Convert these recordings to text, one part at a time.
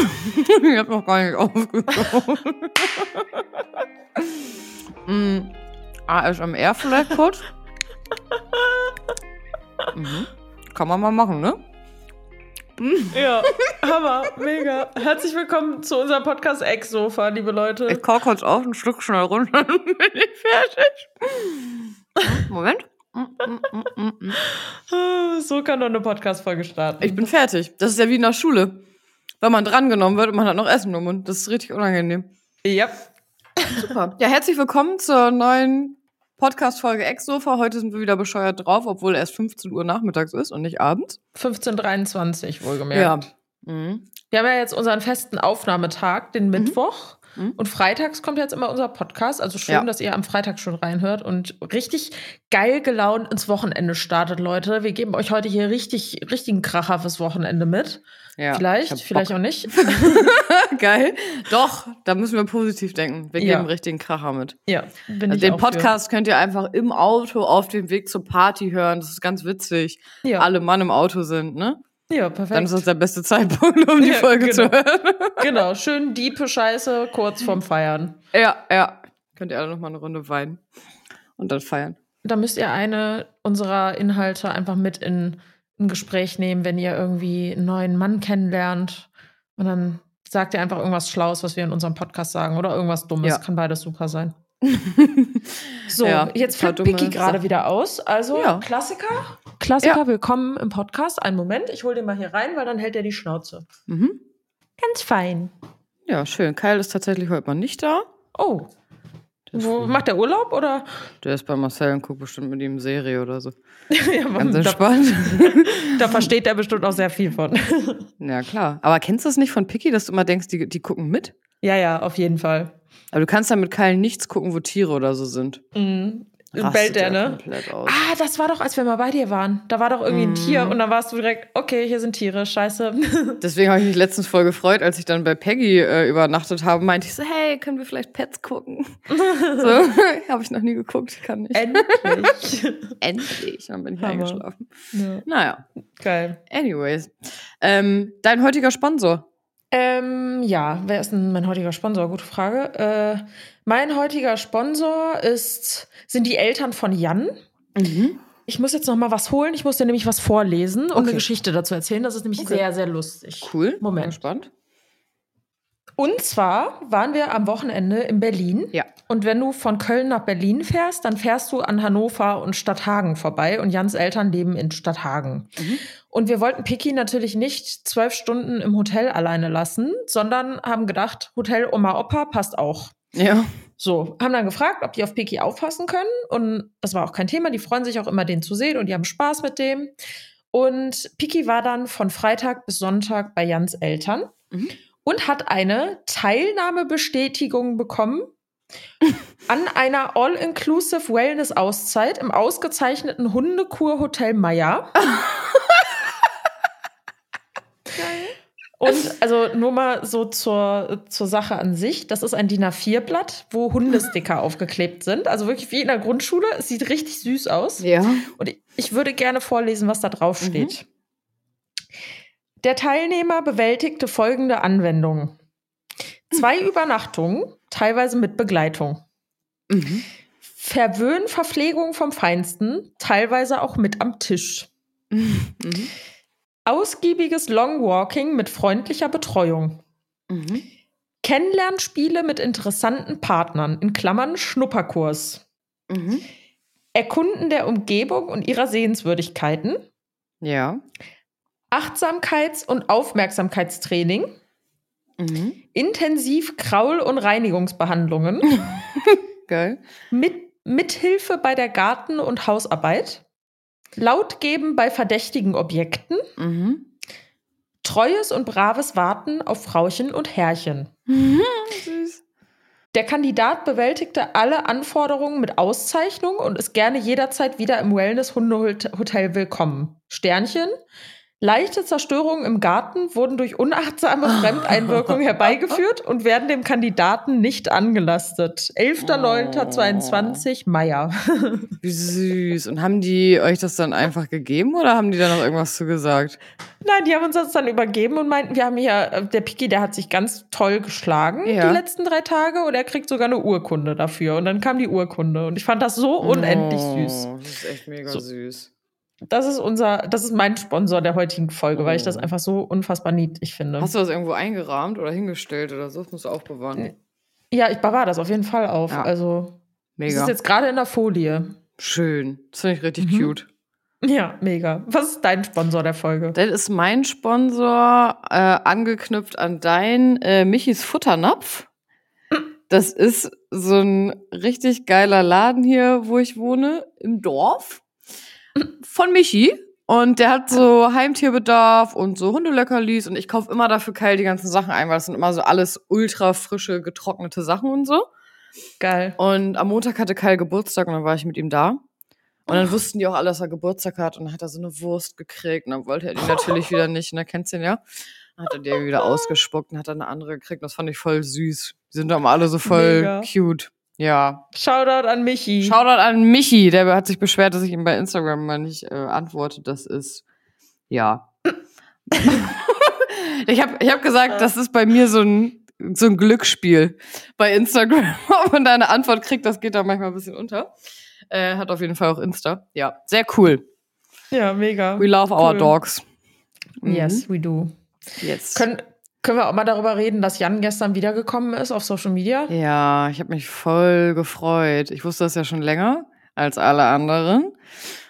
ich hab noch gar nicht aufgenommen. mm, ASMR vielleicht kurz? mhm. Kann man mal machen, ne? Ja, Hammer, mega. Herzlich willkommen zu unserem Podcast Ex-Sofa, liebe Leute. Ich kau kurz auf, ein Stück schnell runter, dann bin ich fertig. Moment. So kann doch eine Podcast-Folge starten. Ich bin fertig. Das ist ja wie in der Schule. Wenn man drangenommen wird und man hat noch Essen im Mund. Das ist richtig unangenehm. Ja. Super. Ja, herzlich willkommen zur neuen Podcast-Folge Ex-Sofa. Heute sind wir wieder bescheuert drauf, obwohl erst 15 Uhr nachmittags ist und nicht abends. 15.23 wohlgemerkt. Ja. Mhm. Wir haben ja jetzt unseren festen Aufnahmetag, den Mittwoch. Mhm. Und freitags kommt jetzt immer unser Podcast. Also schön, Ja. dass ihr am Freitag schon reinhört und richtig geil gelaunt ins Wochenende startet, Leute. Wir geben euch heute hier richtig, richtigen Kracher fürs Wochenende mit. Ja, ich vielleicht, vielleicht Bock. auch nicht. Geil. Doch, da müssen wir positiv denken. Wir Ja. geben richtigen Kracher mit. Ja, bin Also den auch für. Podcast könnt ihr einfach im Auto auf dem Weg zur Party hören. Das ist ganz witzig. Ja, Alle Mann im Auto sind, ne? ja perfekt. Dann ist das der beste Zeitpunkt, um die Ja, Folge genau. zu hören. genau, schön diepe Scheiße kurz vorm Feiern. Ja, ja. Könnt ihr alle noch mal eine Runde weinen und dann feiern. Da müsst ihr eine unserer Inhalte einfach mit in ein Gespräch nehmen, wenn ihr irgendwie einen neuen Mann kennenlernt. Und dann sagt ihr einfach irgendwas Schlaues, was wir in unserem Podcast sagen oder irgendwas Dummes. Ja. Kann beides super sein. So, Ja, jetzt flippt dumme Piki gerade wieder aus. Also Ja. Klassiker. Klassiker, willkommen im Podcast. Einen Moment, ich hole den mal hier rein, weil dann hält er die Schnauze. Mhm. Ganz fein. Ja, schön. Kyle ist tatsächlich heute mal nicht da. Oh, wo, macht der Urlaub oder? der ist bei Marcel und guckt bestimmt mit ihm Serie oder so. ja, Ganz da, entspannt. da versteht er bestimmt auch sehr viel von. ja, klar. Aber kennst du das nicht von Picky, dass du immer denkst, die, die gucken mit? ja, ja, auf jeden Fall. Aber du kannst dann mit Kyle nichts gucken, wo Tiere oder so sind. Mhm. Rastet Bellt der, er ne? Ah, das war doch, als wir mal bei dir waren. Da war doch irgendwie ein Mhm. Tier und dann warst du direkt, okay, hier sind Tiere, scheiße. Deswegen habe ich mich letztens voll gefreut, als ich dann bei Peggy äh, übernachtet habe, meinte ich so, hey, können wir vielleicht Pets gucken? so, habe ich noch nie geguckt, kann nicht. Endlich. Endlich, dann bin ich Hammer. eingeschlafen. ja, Naja, geil. anyways. Ähm, dein heutiger Sponsor. Ähm, ja, wer ist denn mein heutiger Sponsor? Gute Frage. Äh, mein heutiger Sponsor ist, sind die Eltern von Jan. Mhm. Ich muss jetzt noch mal was holen. Ich muss dir nämlich was vorlesen und Okay. eine Geschichte dazu erzählen. Das ist nämlich Okay. sehr, sehr lustig. Cool. Moment. Bin gespannt. Und zwar waren wir am Wochenende in Berlin. Ja. Und wenn du von Köln nach Berlin fährst, dann fährst du an Hannover und Stadthagen vorbei. Und Jans Eltern leben in Stadthagen. Mhm. Und wir wollten Piki natürlich nicht zwölf Stunden im Hotel alleine lassen, sondern haben gedacht, Hotel Oma Opa passt auch. Ja. So, haben dann gefragt, ob die auf Piki aufpassen können. Und das war auch kein Thema. Die freuen sich auch immer, den zu sehen und die haben Spaß mit dem. Und Piki war dann von Freitag bis Sonntag bei Jans Eltern Mhm. Und hat eine Teilnahmebestätigung bekommen an einer All-Inclusive Wellness-Auszeit im ausgezeichneten Hundekur-Hotel Meier. Und also nur mal so zur, zur Sache an sich. Das ist ein DIN A4-Blatt, wo Hundesticker aufgeklebt sind. Also wirklich wie in der Grundschule. Es sieht richtig süß aus. Ja. Und ich, ich würde gerne vorlesen, was da drauf steht. Der Teilnehmer bewältigte folgende Anwendungen. Zwei Übernachtungen, teilweise mit Begleitung. Mhm. Verwöhnverpflegung vom Feinsten, teilweise auch mit am Tisch. Mhm. Ausgiebiges Longwalking mit freundlicher Betreuung. Mhm. Kennenlernspiele mit interessanten Partnern, in Klammern Schnupperkurs. Mhm. Erkunden der Umgebung und ihrer Sehenswürdigkeiten. Ja. Achtsamkeits- und Aufmerksamkeitstraining. Mhm. Intensiv Kraul- und Reinigungsbehandlungen. Geil. mit, Mithilfe bei der Garten- und Hausarbeit. Laut geben bei verdächtigen Objekten. Mhm. Treues und braves Warten auf Frauchen und Herrchen. Süß. Der Kandidat bewältigte alle Anforderungen mit Auszeichnung und ist gerne jederzeit wieder im Wellness-Hundehotel willkommen. Sternchen. Leichte Zerstörungen im Garten wurden durch unachtsame Fremdeinwirkung herbeigeführt und werden dem Kandidaten nicht angelastet. 11.09.22 Meier. Wie süß. Und haben die euch das dann einfach gegeben oder haben die da noch irgendwas zu gesagt? Nein, die haben uns das dann übergeben und meinten, wir haben hier, äh, der Piki, der hat sich ganz toll geschlagen Ja. die letzten drei Tage und er kriegt sogar eine Urkunde dafür. Und dann kam die Urkunde und ich fand das so unendlich süß. Oh, Das ist echt mega So. süß. Das ist unser, das ist mein Sponsor der heutigen Folge, weil ich das Oh. einfach so unfassbar niedlich finde. Hast du das irgendwo eingerahmt oder hingestellt oder so? Das musst du aufbewahren. Nee. Ja, ich bewahre das auf jeden Fall auf. Ja. Also, Mega. ist jetzt gerade in der Folie. Schön. Das finde ich richtig Mhm. cute. Ja, mega. Was ist dein Sponsor der Folge? Das ist mein Sponsor, äh, angeknüpft an dein äh, Michis Futternapf. Das ist so ein richtig geiler Laden hier, wo ich wohne, im Dorf. Von Michi. Und der hat so Heimtierbedarf und so Hundeleckerlis. Und ich kaufe immer dafür Keil die ganzen Sachen ein, weil das sind immer so alles ultra frische, getrocknete Sachen und so. Geil. Und am Montag hatte Kyle Geburtstag und dann war ich mit ihm da. Und dann wussten die auch alle, dass er Geburtstag hat. Und dann hat er so eine Wurst gekriegt. Und dann wollte er die natürlich wieder nicht. Und dann kennst du ihn ja. Dann hat er die wieder ausgespuckt und hat dann eine andere gekriegt. Das fand ich voll süß. Die sind doch alle so voll Mega. cute. Ja. Shoutout an Michi. Shoutout an Michi. Der hat sich beschwert, dass ich ihm bei Instagram mal nicht äh, antworte. Das ist, ja. ich habe ich hab gesagt, das ist bei mir so ein, so ein Glücksspiel bei Instagram. Ob man da eine Antwort kriegt, das geht da manchmal ein bisschen unter. Äh, hat auf jeden Fall auch Insta. Ja, sehr cool. ja, mega. We love our Cool. dogs. Mhm. Yes, we do. Yes. Können, können wir auch mal darüber reden, dass Jan gestern wiedergekommen ist auf Social Media? Ja, ich habe mich voll gefreut. Ich wusste das ja schon länger als alle anderen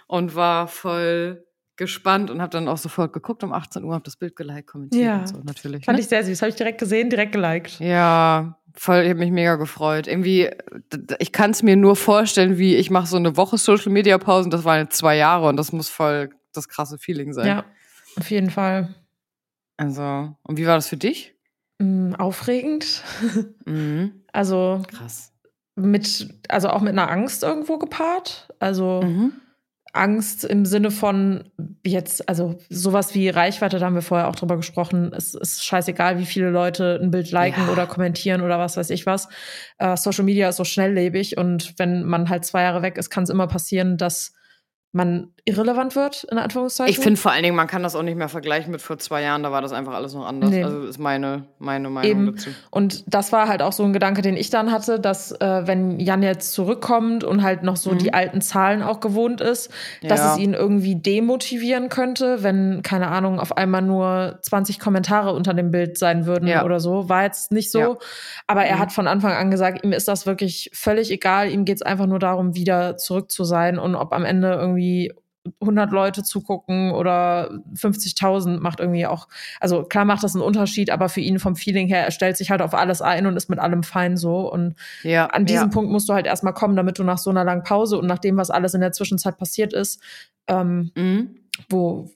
und war voll gespannt und habe dann auch sofort geguckt um 18 Uhr, habe das Bild geliked, kommentiert Ja. und so natürlich. Fand ne? ich sehr süß. Habe ich direkt gesehen, direkt geliked. Ja, voll, ich habe mich mega gefreut. Irgendwie, ich kann es mir nur vorstellen, wie ich mache so eine Woche Social Media Pausen, das waren jetzt zwei Jahre und das muss voll das krasse Feeling sein. Ja, auf jeden Fall. Also, und wie war das für dich? Mm, aufregend. Mhm. Also Krass. mit, also auch mit einer Angst irgendwo gepaart. Also Mhm. Angst im Sinne von jetzt, also sowas wie Reichweite, da haben wir vorher auch drüber gesprochen. Es ist scheißegal, wie viele Leute ein Bild liken Ja. oder kommentieren oder was weiß ich was. Äh, Social Media ist so schnelllebig und wenn man halt zwei Jahre weg ist, kann es immer passieren, dass man irrelevant wird, in Anführungszeichen. Ich finde vor allen Dingen, man kann das auch nicht mehr vergleichen mit vor zwei Jahren, da war das einfach alles noch anders. Nee. Also ist meine, meine Meinung Eben. dazu. Und das war halt auch so ein Gedanke, den ich dann hatte, dass äh, wenn Jan jetzt zurückkommt und halt noch so Mhm. die alten Zahlen auch gewohnt ist, dass Ja. es ihn irgendwie demotivieren könnte, wenn, keine Ahnung, auf einmal nur 20 Kommentare unter dem Bild sein würden Ja. oder so. War jetzt nicht so. Ja. Aber er Mhm. hat von Anfang an gesagt, ihm ist das wirklich völlig egal. Ihm geht es einfach nur darum, wieder zurück zu sein und ob am Ende irgendwie 100 Leute zugucken oder 50.000 macht irgendwie auch, also klar macht das einen Unterschied, aber für ihn vom Feeling her, er stellt sich halt auf alles ein und ist mit allem fein so. Und Ja, an diesem ja. Punkt musst du halt erstmal kommen, damit du nach so einer langen Pause und nach dem, was alles in der Zwischenzeit passiert ist, ähm, Mhm. wo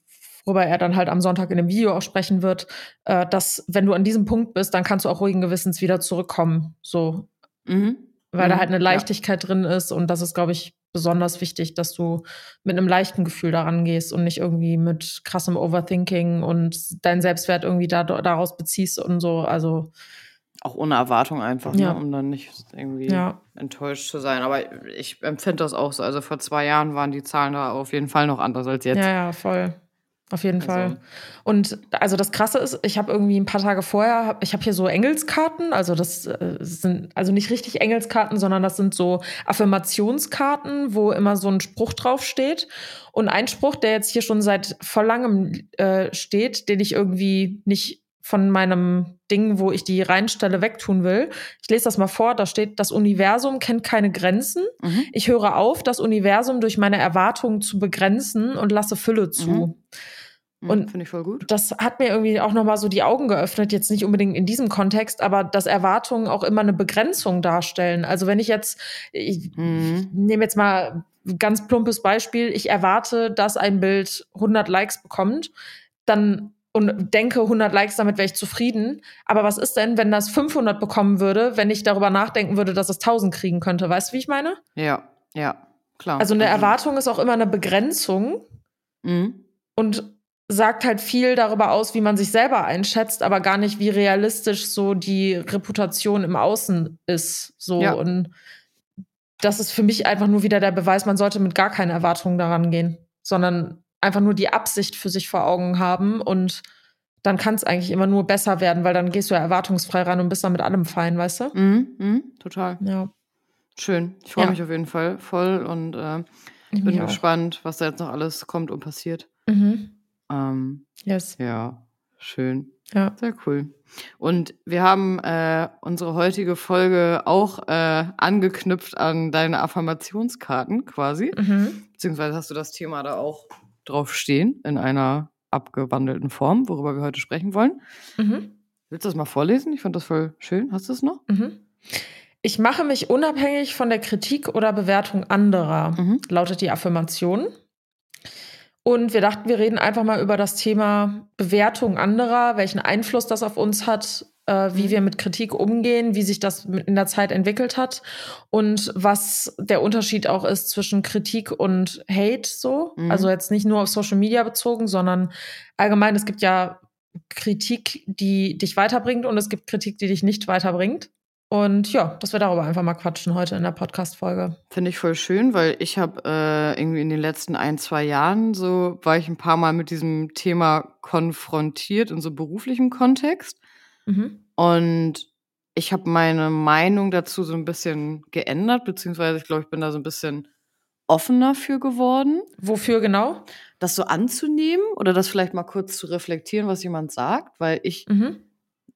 worüber er dann halt am Sonntag in dem Video auch sprechen wird, äh, dass wenn du an diesem Punkt bist, dann kannst du auch ruhigen Gewissens wieder zurückkommen, so, Mhm. weil da Mhm. halt eine Ja. Leichtigkeit drin ist und das ist, glaube ich, besonders wichtig, dass du mit einem leichten Gefühl daran gehst und nicht irgendwie mit krassem Overthinking und deinen Selbstwert irgendwie da, daraus beziehst und so, also Auch ohne Erwartung einfach, Ja. ne, um dann nicht irgendwie ja, enttäuscht zu sein. Aber ich empfinde das auch so. Also vor zwei Jahren waren die Zahlen da auf jeden Fall noch anders als jetzt. ja, ja, voll. Auf jeden Also- Fall. Und also das Krasse ist, ich habe irgendwie ein paar Tage vorher, ich habe hier so Engelskarten, also das äh, sind also nicht richtig Engelskarten, sondern das sind so Affirmationskarten, wo immer so ein Spruch drauf steht. Und ein Spruch, der jetzt hier schon seit voll langem äh, steht, den ich irgendwie nicht von meinem Ding, wo ich die reinstelle, wegtun will. Ich lese das mal vor, da steht, das Universum kennt keine Grenzen. Mhm. Ich höre auf, das Universum durch meine Erwartungen zu begrenzen und lasse Fülle zu. Mhm. Mhm, Und- Finde ich voll gut. Das hat mir irgendwie auch nochmal so die Augen geöffnet, jetzt nicht unbedingt in diesem Kontext, aber dass Erwartungen auch immer eine Begrenzung darstellen. Also wenn ich jetzt, ich Mhm. nehme jetzt mal ganz plumpes Beispiel, ich erwarte, dass ein Bild 100 Likes bekommt, dann und denke 100 Likes, damit wäre ich zufrieden. Aber was ist denn, wenn das 500 bekommen würde, wenn ich darüber nachdenken würde, dass es 1000 kriegen könnte? Weißt du, wie ich meine? Ja, ja, klar. Also eine Erwartung ist auch immer eine Begrenzung Mhm. und sagt halt viel darüber aus, wie man sich selber einschätzt, aber gar nicht, wie realistisch so die Reputation im Außen ist. So Ja. und das ist für mich einfach nur wieder der Beweis, man sollte mit gar keine Erwartungen daran gehen, sondern einfach nur die Absicht für sich vor Augen haben und dann kann es eigentlich immer nur besser werden, weil dann gehst du ja erwartungsfrei ran und bist dann mit allem fein, weißt du? Mhm, mhm, total. Ja. Schön. Ich freue Ja. mich auf jeden Fall voll und äh, bin gespannt, was da jetzt noch alles kommt und passiert. Mhm. Ähm, Yes. ja, schön. Ja. Sehr cool. Und wir haben äh, unsere heutige Folge auch äh, angeknüpft an deine Affirmationskarten quasi. Mhm. Beziehungsweise hast du das Thema da auch drauf stehen in einer abgewandelten Form, worüber wir heute sprechen wollen. Mhm. Willst du das mal vorlesen? Ich fand das voll schön. Hast du es noch? Mhm. Ich mache mich unabhängig von der Kritik oder Bewertung anderer, Mhm. lautet die Affirmation. Und wir dachten, wir reden einfach mal über das Thema Bewertung anderer, welchen Einfluss das auf uns hat, äh, wie Mhm. wir mit Kritik umgehen, wie sich das in der Zeit entwickelt hat und was der Unterschied auch ist zwischen Kritik und Hate so. Mhm. Also jetzt nicht nur auf Social Media bezogen, sondern allgemein, es gibt ja Kritik, die dich weiterbringt und es gibt Kritik, die dich nicht weiterbringt. Und ja, dass wir darüber einfach mal quatschen heute in der Podcast-Folge. Finde ich voll schön, weil ich habe äh, irgendwie in den letzten ein, zwei Jahren so, war ich ein paar Mal mit diesem Thema konfrontiert in so beruflichem Kontext. Mhm. Und ich habe meine Meinung dazu so ein bisschen geändert, beziehungsweise ich glaube, ich bin da so ein bisschen offener für geworden, Wofür genau? das so anzunehmen oder das vielleicht mal kurz zu reflektieren, was jemand sagt, weil ich Mhm.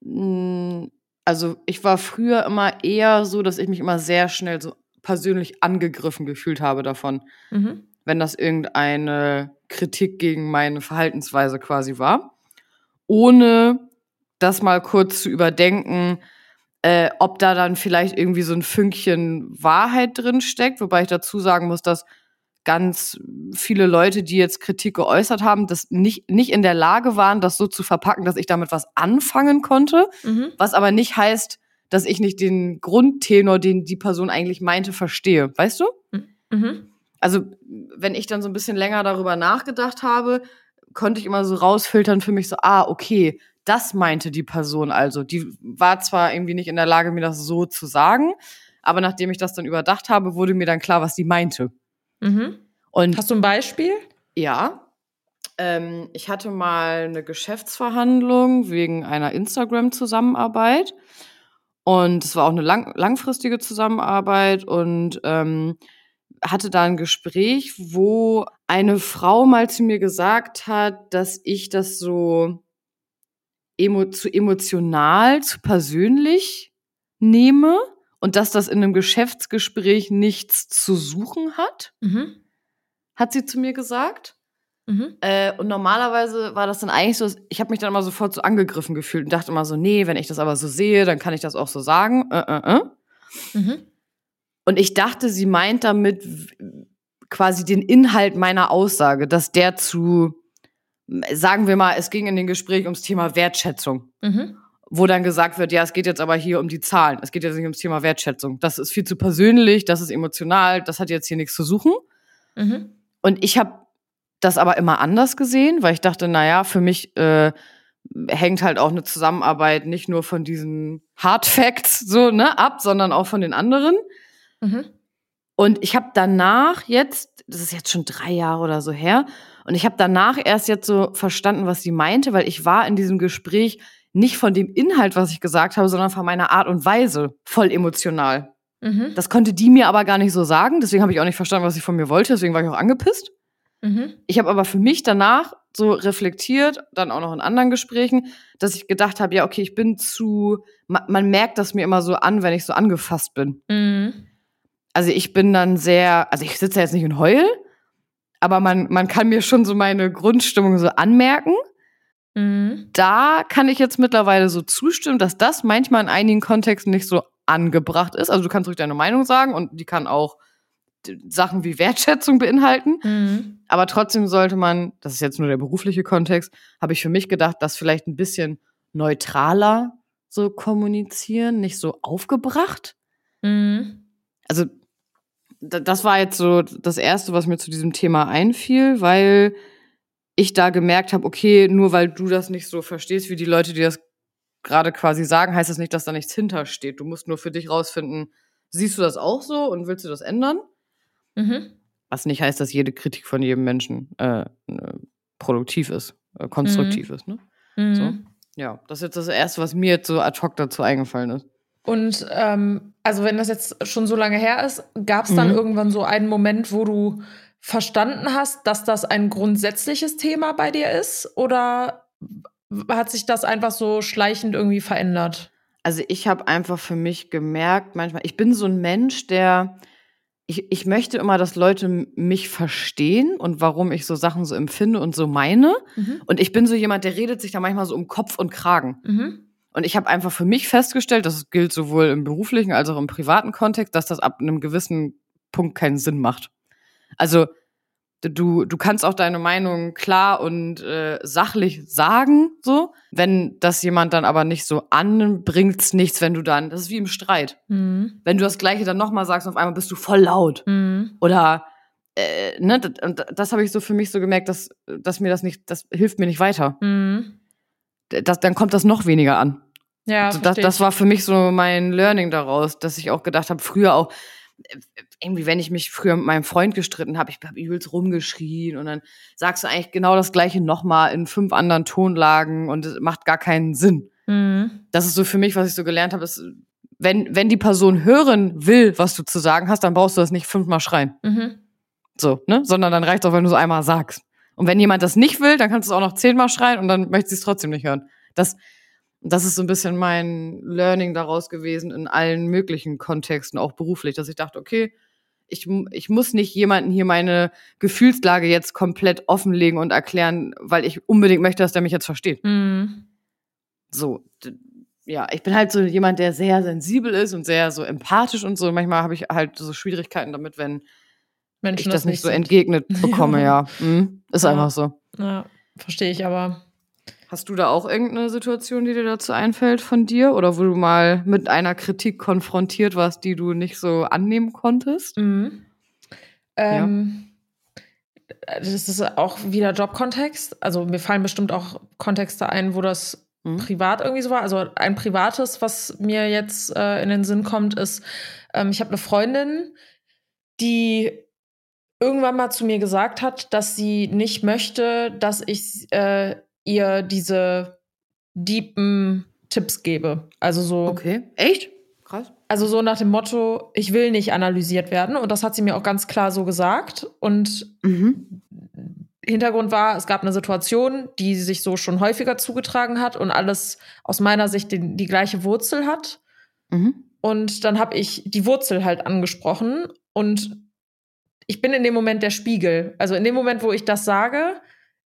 Mm, Also ich war früher immer eher so, dass ich mich immer sehr schnell so persönlich angegriffen gefühlt habe davon, Mhm. wenn das irgendeine Kritik gegen meine Verhaltensweise quasi war, ohne das mal kurz zu überdenken, äh, ob da dann vielleicht irgendwie so ein Fünkchen Wahrheit drin steckt, wobei ich dazu sagen muss, dass ganz viele Leute, die jetzt Kritik geäußert haben, das nicht, nicht in der Lage waren, das so zu verpacken, dass ich damit was anfangen konnte. Mhm. Was aber nicht heißt, dass ich nicht den Grundtenor, den die Person eigentlich meinte, verstehe. Weißt du? Mhm. Also, wenn ich dann so ein bisschen länger darüber nachgedacht habe, konnte ich immer so rausfiltern für mich so, ah, okay, das meinte die Person also. Die war zwar irgendwie nicht in der Lage, mir das so zu sagen, aber nachdem ich das dann überdacht habe, wurde mir dann klar, was die meinte. Mhm. Und Hast du ein Beispiel? ja, ähm, ich hatte mal eine Geschäftsverhandlung wegen einer Instagram-Zusammenarbeit. Und es war auch eine lang langfristige Zusammenarbeit und ähm, hatte da ein Gespräch, wo eine Frau mal zu mir gesagt hat, dass ich das so emo zu emotional, zu persönlich nehme und dass das in einem Geschäftsgespräch nichts zu suchen hat, Mhm. hat sie zu mir gesagt. Mhm. Äh, und normalerweise war das dann eigentlich so, ich habe mich dann immer sofort so angegriffen gefühlt und dachte immer so, nee, wenn ich das aber so sehe, dann kann ich das auch so sagen. Äh, äh, äh. Mhm. Und ich dachte, sie meint damit quasi den Inhalt meiner Aussage, dass der zu, sagen wir mal, es ging in dem Gespräch ums Thema Wertschätzung, Mhm. wo dann gesagt wird, ja, es geht jetzt aber hier um die Zahlen, es geht jetzt nicht ums Thema Wertschätzung. Das ist viel zu persönlich, das ist emotional, das hat jetzt hier nichts zu suchen. Mhm. Und ich habe das aber immer anders gesehen, weil ich dachte, naja, für mich äh, hängt halt auch eine Zusammenarbeit nicht nur von diesen Hard Facts so ne ab, sondern auch von den anderen. Mhm. Und ich habe danach jetzt, das ist jetzt schon drei Jahre oder so her, und ich habe danach erst jetzt so verstanden, was sie meinte, weil ich war in diesem Gespräch nicht von dem Inhalt, was ich gesagt habe, sondern von meiner Art und Weise voll emotional. Mhm. Das konnte die mir aber gar nicht so sagen, deswegen habe ich auch nicht verstanden, was sie von mir wollte, deswegen war ich auch angepisst. Mhm. Ich habe aber für mich danach so reflektiert, dann auch noch in anderen Gesprächen, dass ich gedacht habe, ja, okay, ich bin zu, man, man merkt das mir immer so an, wenn ich so angefasst bin. Mhm. Also ich bin dann sehr, also ich sitze jetzt nicht und heul, aber man, man kann mir schon so meine Grundstimmung so anmerken. Mhm. Da kann ich jetzt mittlerweile so zustimmen, dass das manchmal in einigen Kontexten nicht so angebracht ist. Also du kannst ruhig deine Meinung sagen und die kann auch Sachen wie Wertschätzung beinhalten. Mhm. Aber trotzdem sollte man, das ist jetzt nur der berufliche Kontext, habe ich für mich gedacht, das vielleicht ein bisschen neutraler so kommunizieren, nicht so aufgebracht. Mhm. Also das war jetzt so das Erste, was mir zu diesem Thema einfiel, weil ich da gemerkt habe, okay, nur weil du das nicht so verstehst, wie die Leute, die das gerade quasi sagen, heißt das nicht, dass da nichts hintersteht. Du musst nur für dich rausfinden, siehst du das auch so und willst du das ändern? Mhm. Was nicht heißt, dass jede Kritik von jedem Menschen äh, äh, produktiv ist, äh, konstruktiv ist. Ne? Mhm. So. Ja, das ist jetzt das Erste, was mir jetzt so ad hoc dazu eingefallen ist. Und ähm, also wenn das jetzt schon so lange her ist, gab es dann Mhm. irgendwann so einen Moment, wo du verstanden hast, dass das ein grundsätzliches Thema bei dir ist? Oder hat sich das einfach so schleichend irgendwie verändert? Also ich habe einfach für mich gemerkt, manchmal, ich bin so ein Mensch, der, ich, ich möchte immer, dass Leute mich verstehen und warum ich so Sachen so empfinde und so meine. Mhm. Und ich bin so jemand, der redet sich da manchmal so um Kopf und Kragen. Mhm. Und ich habe einfach für mich festgestellt, das gilt sowohl im beruflichen als auch im privaten Kontext, dass das ab einem gewissen Punkt keinen Sinn macht. Also du, du kannst auch deine Meinung klar und äh, sachlich sagen, so. Wenn das jemand dann aber nicht so anbringt's nichts, wenn du dann, das ist wie im Streit. Mhm. Wenn du das Gleiche dann nochmal sagst, auf einmal bist du voll laut. Mhm. Oder, äh, ne, das, und das habe ich so für mich so gemerkt, dass, dass mir das nicht, das hilft mir nicht weiter. Mhm. Das, dann kommt das noch weniger an. Ja, So, das, das war für mich so mein Learning daraus, dass ich auch gedacht habe, früher auch, äh, irgendwie, wenn ich mich früher mit meinem Freund gestritten habe, ich habe übelst rumgeschrien und dann sagst du eigentlich genau das Gleiche nochmal in fünf anderen Tonlagen und es macht gar keinen Sinn. Mhm. Das ist so für mich, was ich so gelernt habe, ist, wenn, wenn die Person hören will, was du zu sagen hast, dann brauchst du das nicht fünfmal schreien. Mhm. So, ne? Sondern dann reicht auch, wenn du so einmal sagst. Und wenn jemand das nicht will, dann kannst du es auch noch zehnmal schreien und dann möchte sie es trotzdem nicht hören. Das, das ist so ein bisschen mein Learning daraus gewesen in allen möglichen Kontexten, auch beruflich, dass ich dachte, okay, ich, ich muss nicht jemanden hier meine Gefühlslage jetzt komplett offenlegen und erklären, weil ich unbedingt möchte, dass der mich jetzt versteht. Mhm. So, ja, ich bin halt so jemand, der sehr sensibel ist und sehr so empathisch und so. Manchmal habe ich halt so Schwierigkeiten damit, wenn Menschen ich das nicht so entgegnet bekomme, ja. Mhm. Ist Ja. einfach so. Ja, verstehe ich aber. Hast du da auch irgendeine Situation, die dir dazu einfällt von dir? Oder wo du mal mit einer Kritik konfrontiert warst, die du nicht so annehmen konntest? Mhm. Ähm, Das ist auch wieder Jobkontext. Also mir fallen bestimmt auch Kontexte ein, wo das Mhm. privat irgendwie so war. Also ein privates, was mir jetzt äh, in den Sinn kommt, ist, ähm, ich habe eine Freundin, die irgendwann mal zu mir gesagt hat, dass sie nicht möchte, dass ich äh, ihr diese deepen Tipps gebe. Also so. Okay. Echt? Krass. Also so nach dem Motto, ich will nicht analysiert werden. Und das hat sie mir auch ganz klar so gesagt. Und Mhm. Hintergrund war, es gab eine Situation, die sich so schon häufiger zugetragen hat und alles aus meiner Sicht die, die gleiche Wurzel hat. Mhm. Und dann habe ich die Wurzel halt angesprochen und ich bin in dem Moment der Spiegel. Also in dem Moment, wo ich das sage,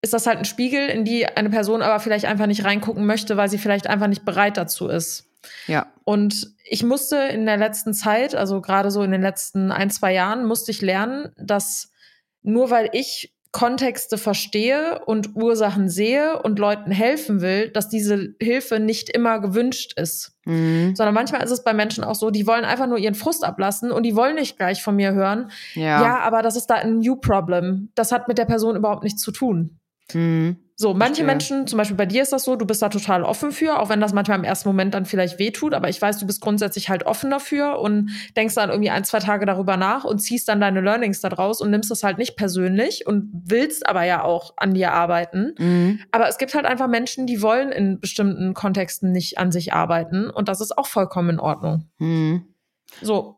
ist das halt ein Spiegel, in die eine Person aber vielleicht einfach nicht reingucken möchte, weil sie vielleicht einfach nicht bereit dazu ist. Ja. Und ich musste in der letzten Zeit, also gerade so in den letzten ein, zwei Jahren, musste ich lernen, dass nur weil ich Kontexte verstehe und Ursachen sehe und Leuten helfen will, dass diese Hilfe nicht immer gewünscht ist. Mhm. Sondern manchmal ist es bei Menschen auch so, die wollen einfach nur ihren Frust ablassen und die wollen nicht gleich von mir hören, Ja. ja, aber das ist da ein New Problem. Das hat mit der Person überhaupt nichts zu tun. Mhm. So, manche Verstehe. Menschen, zum Beispiel bei dir ist das so, du bist da total offen für, auch wenn das manchmal im ersten Moment dann vielleicht wehtut, aber ich weiß, du bist grundsätzlich halt offen dafür und denkst dann irgendwie ein, zwei Tage darüber nach und ziehst dann deine Learnings da draus und nimmst das halt nicht persönlich und willst aber ja auch an dir arbeiten. Mhm. Aber es gibt halt einfach Menschen, die wollen in bestimmten Kontexten nicht an sich arbeiten und das ist auch vollkommen in Ordnung. Mhm. So.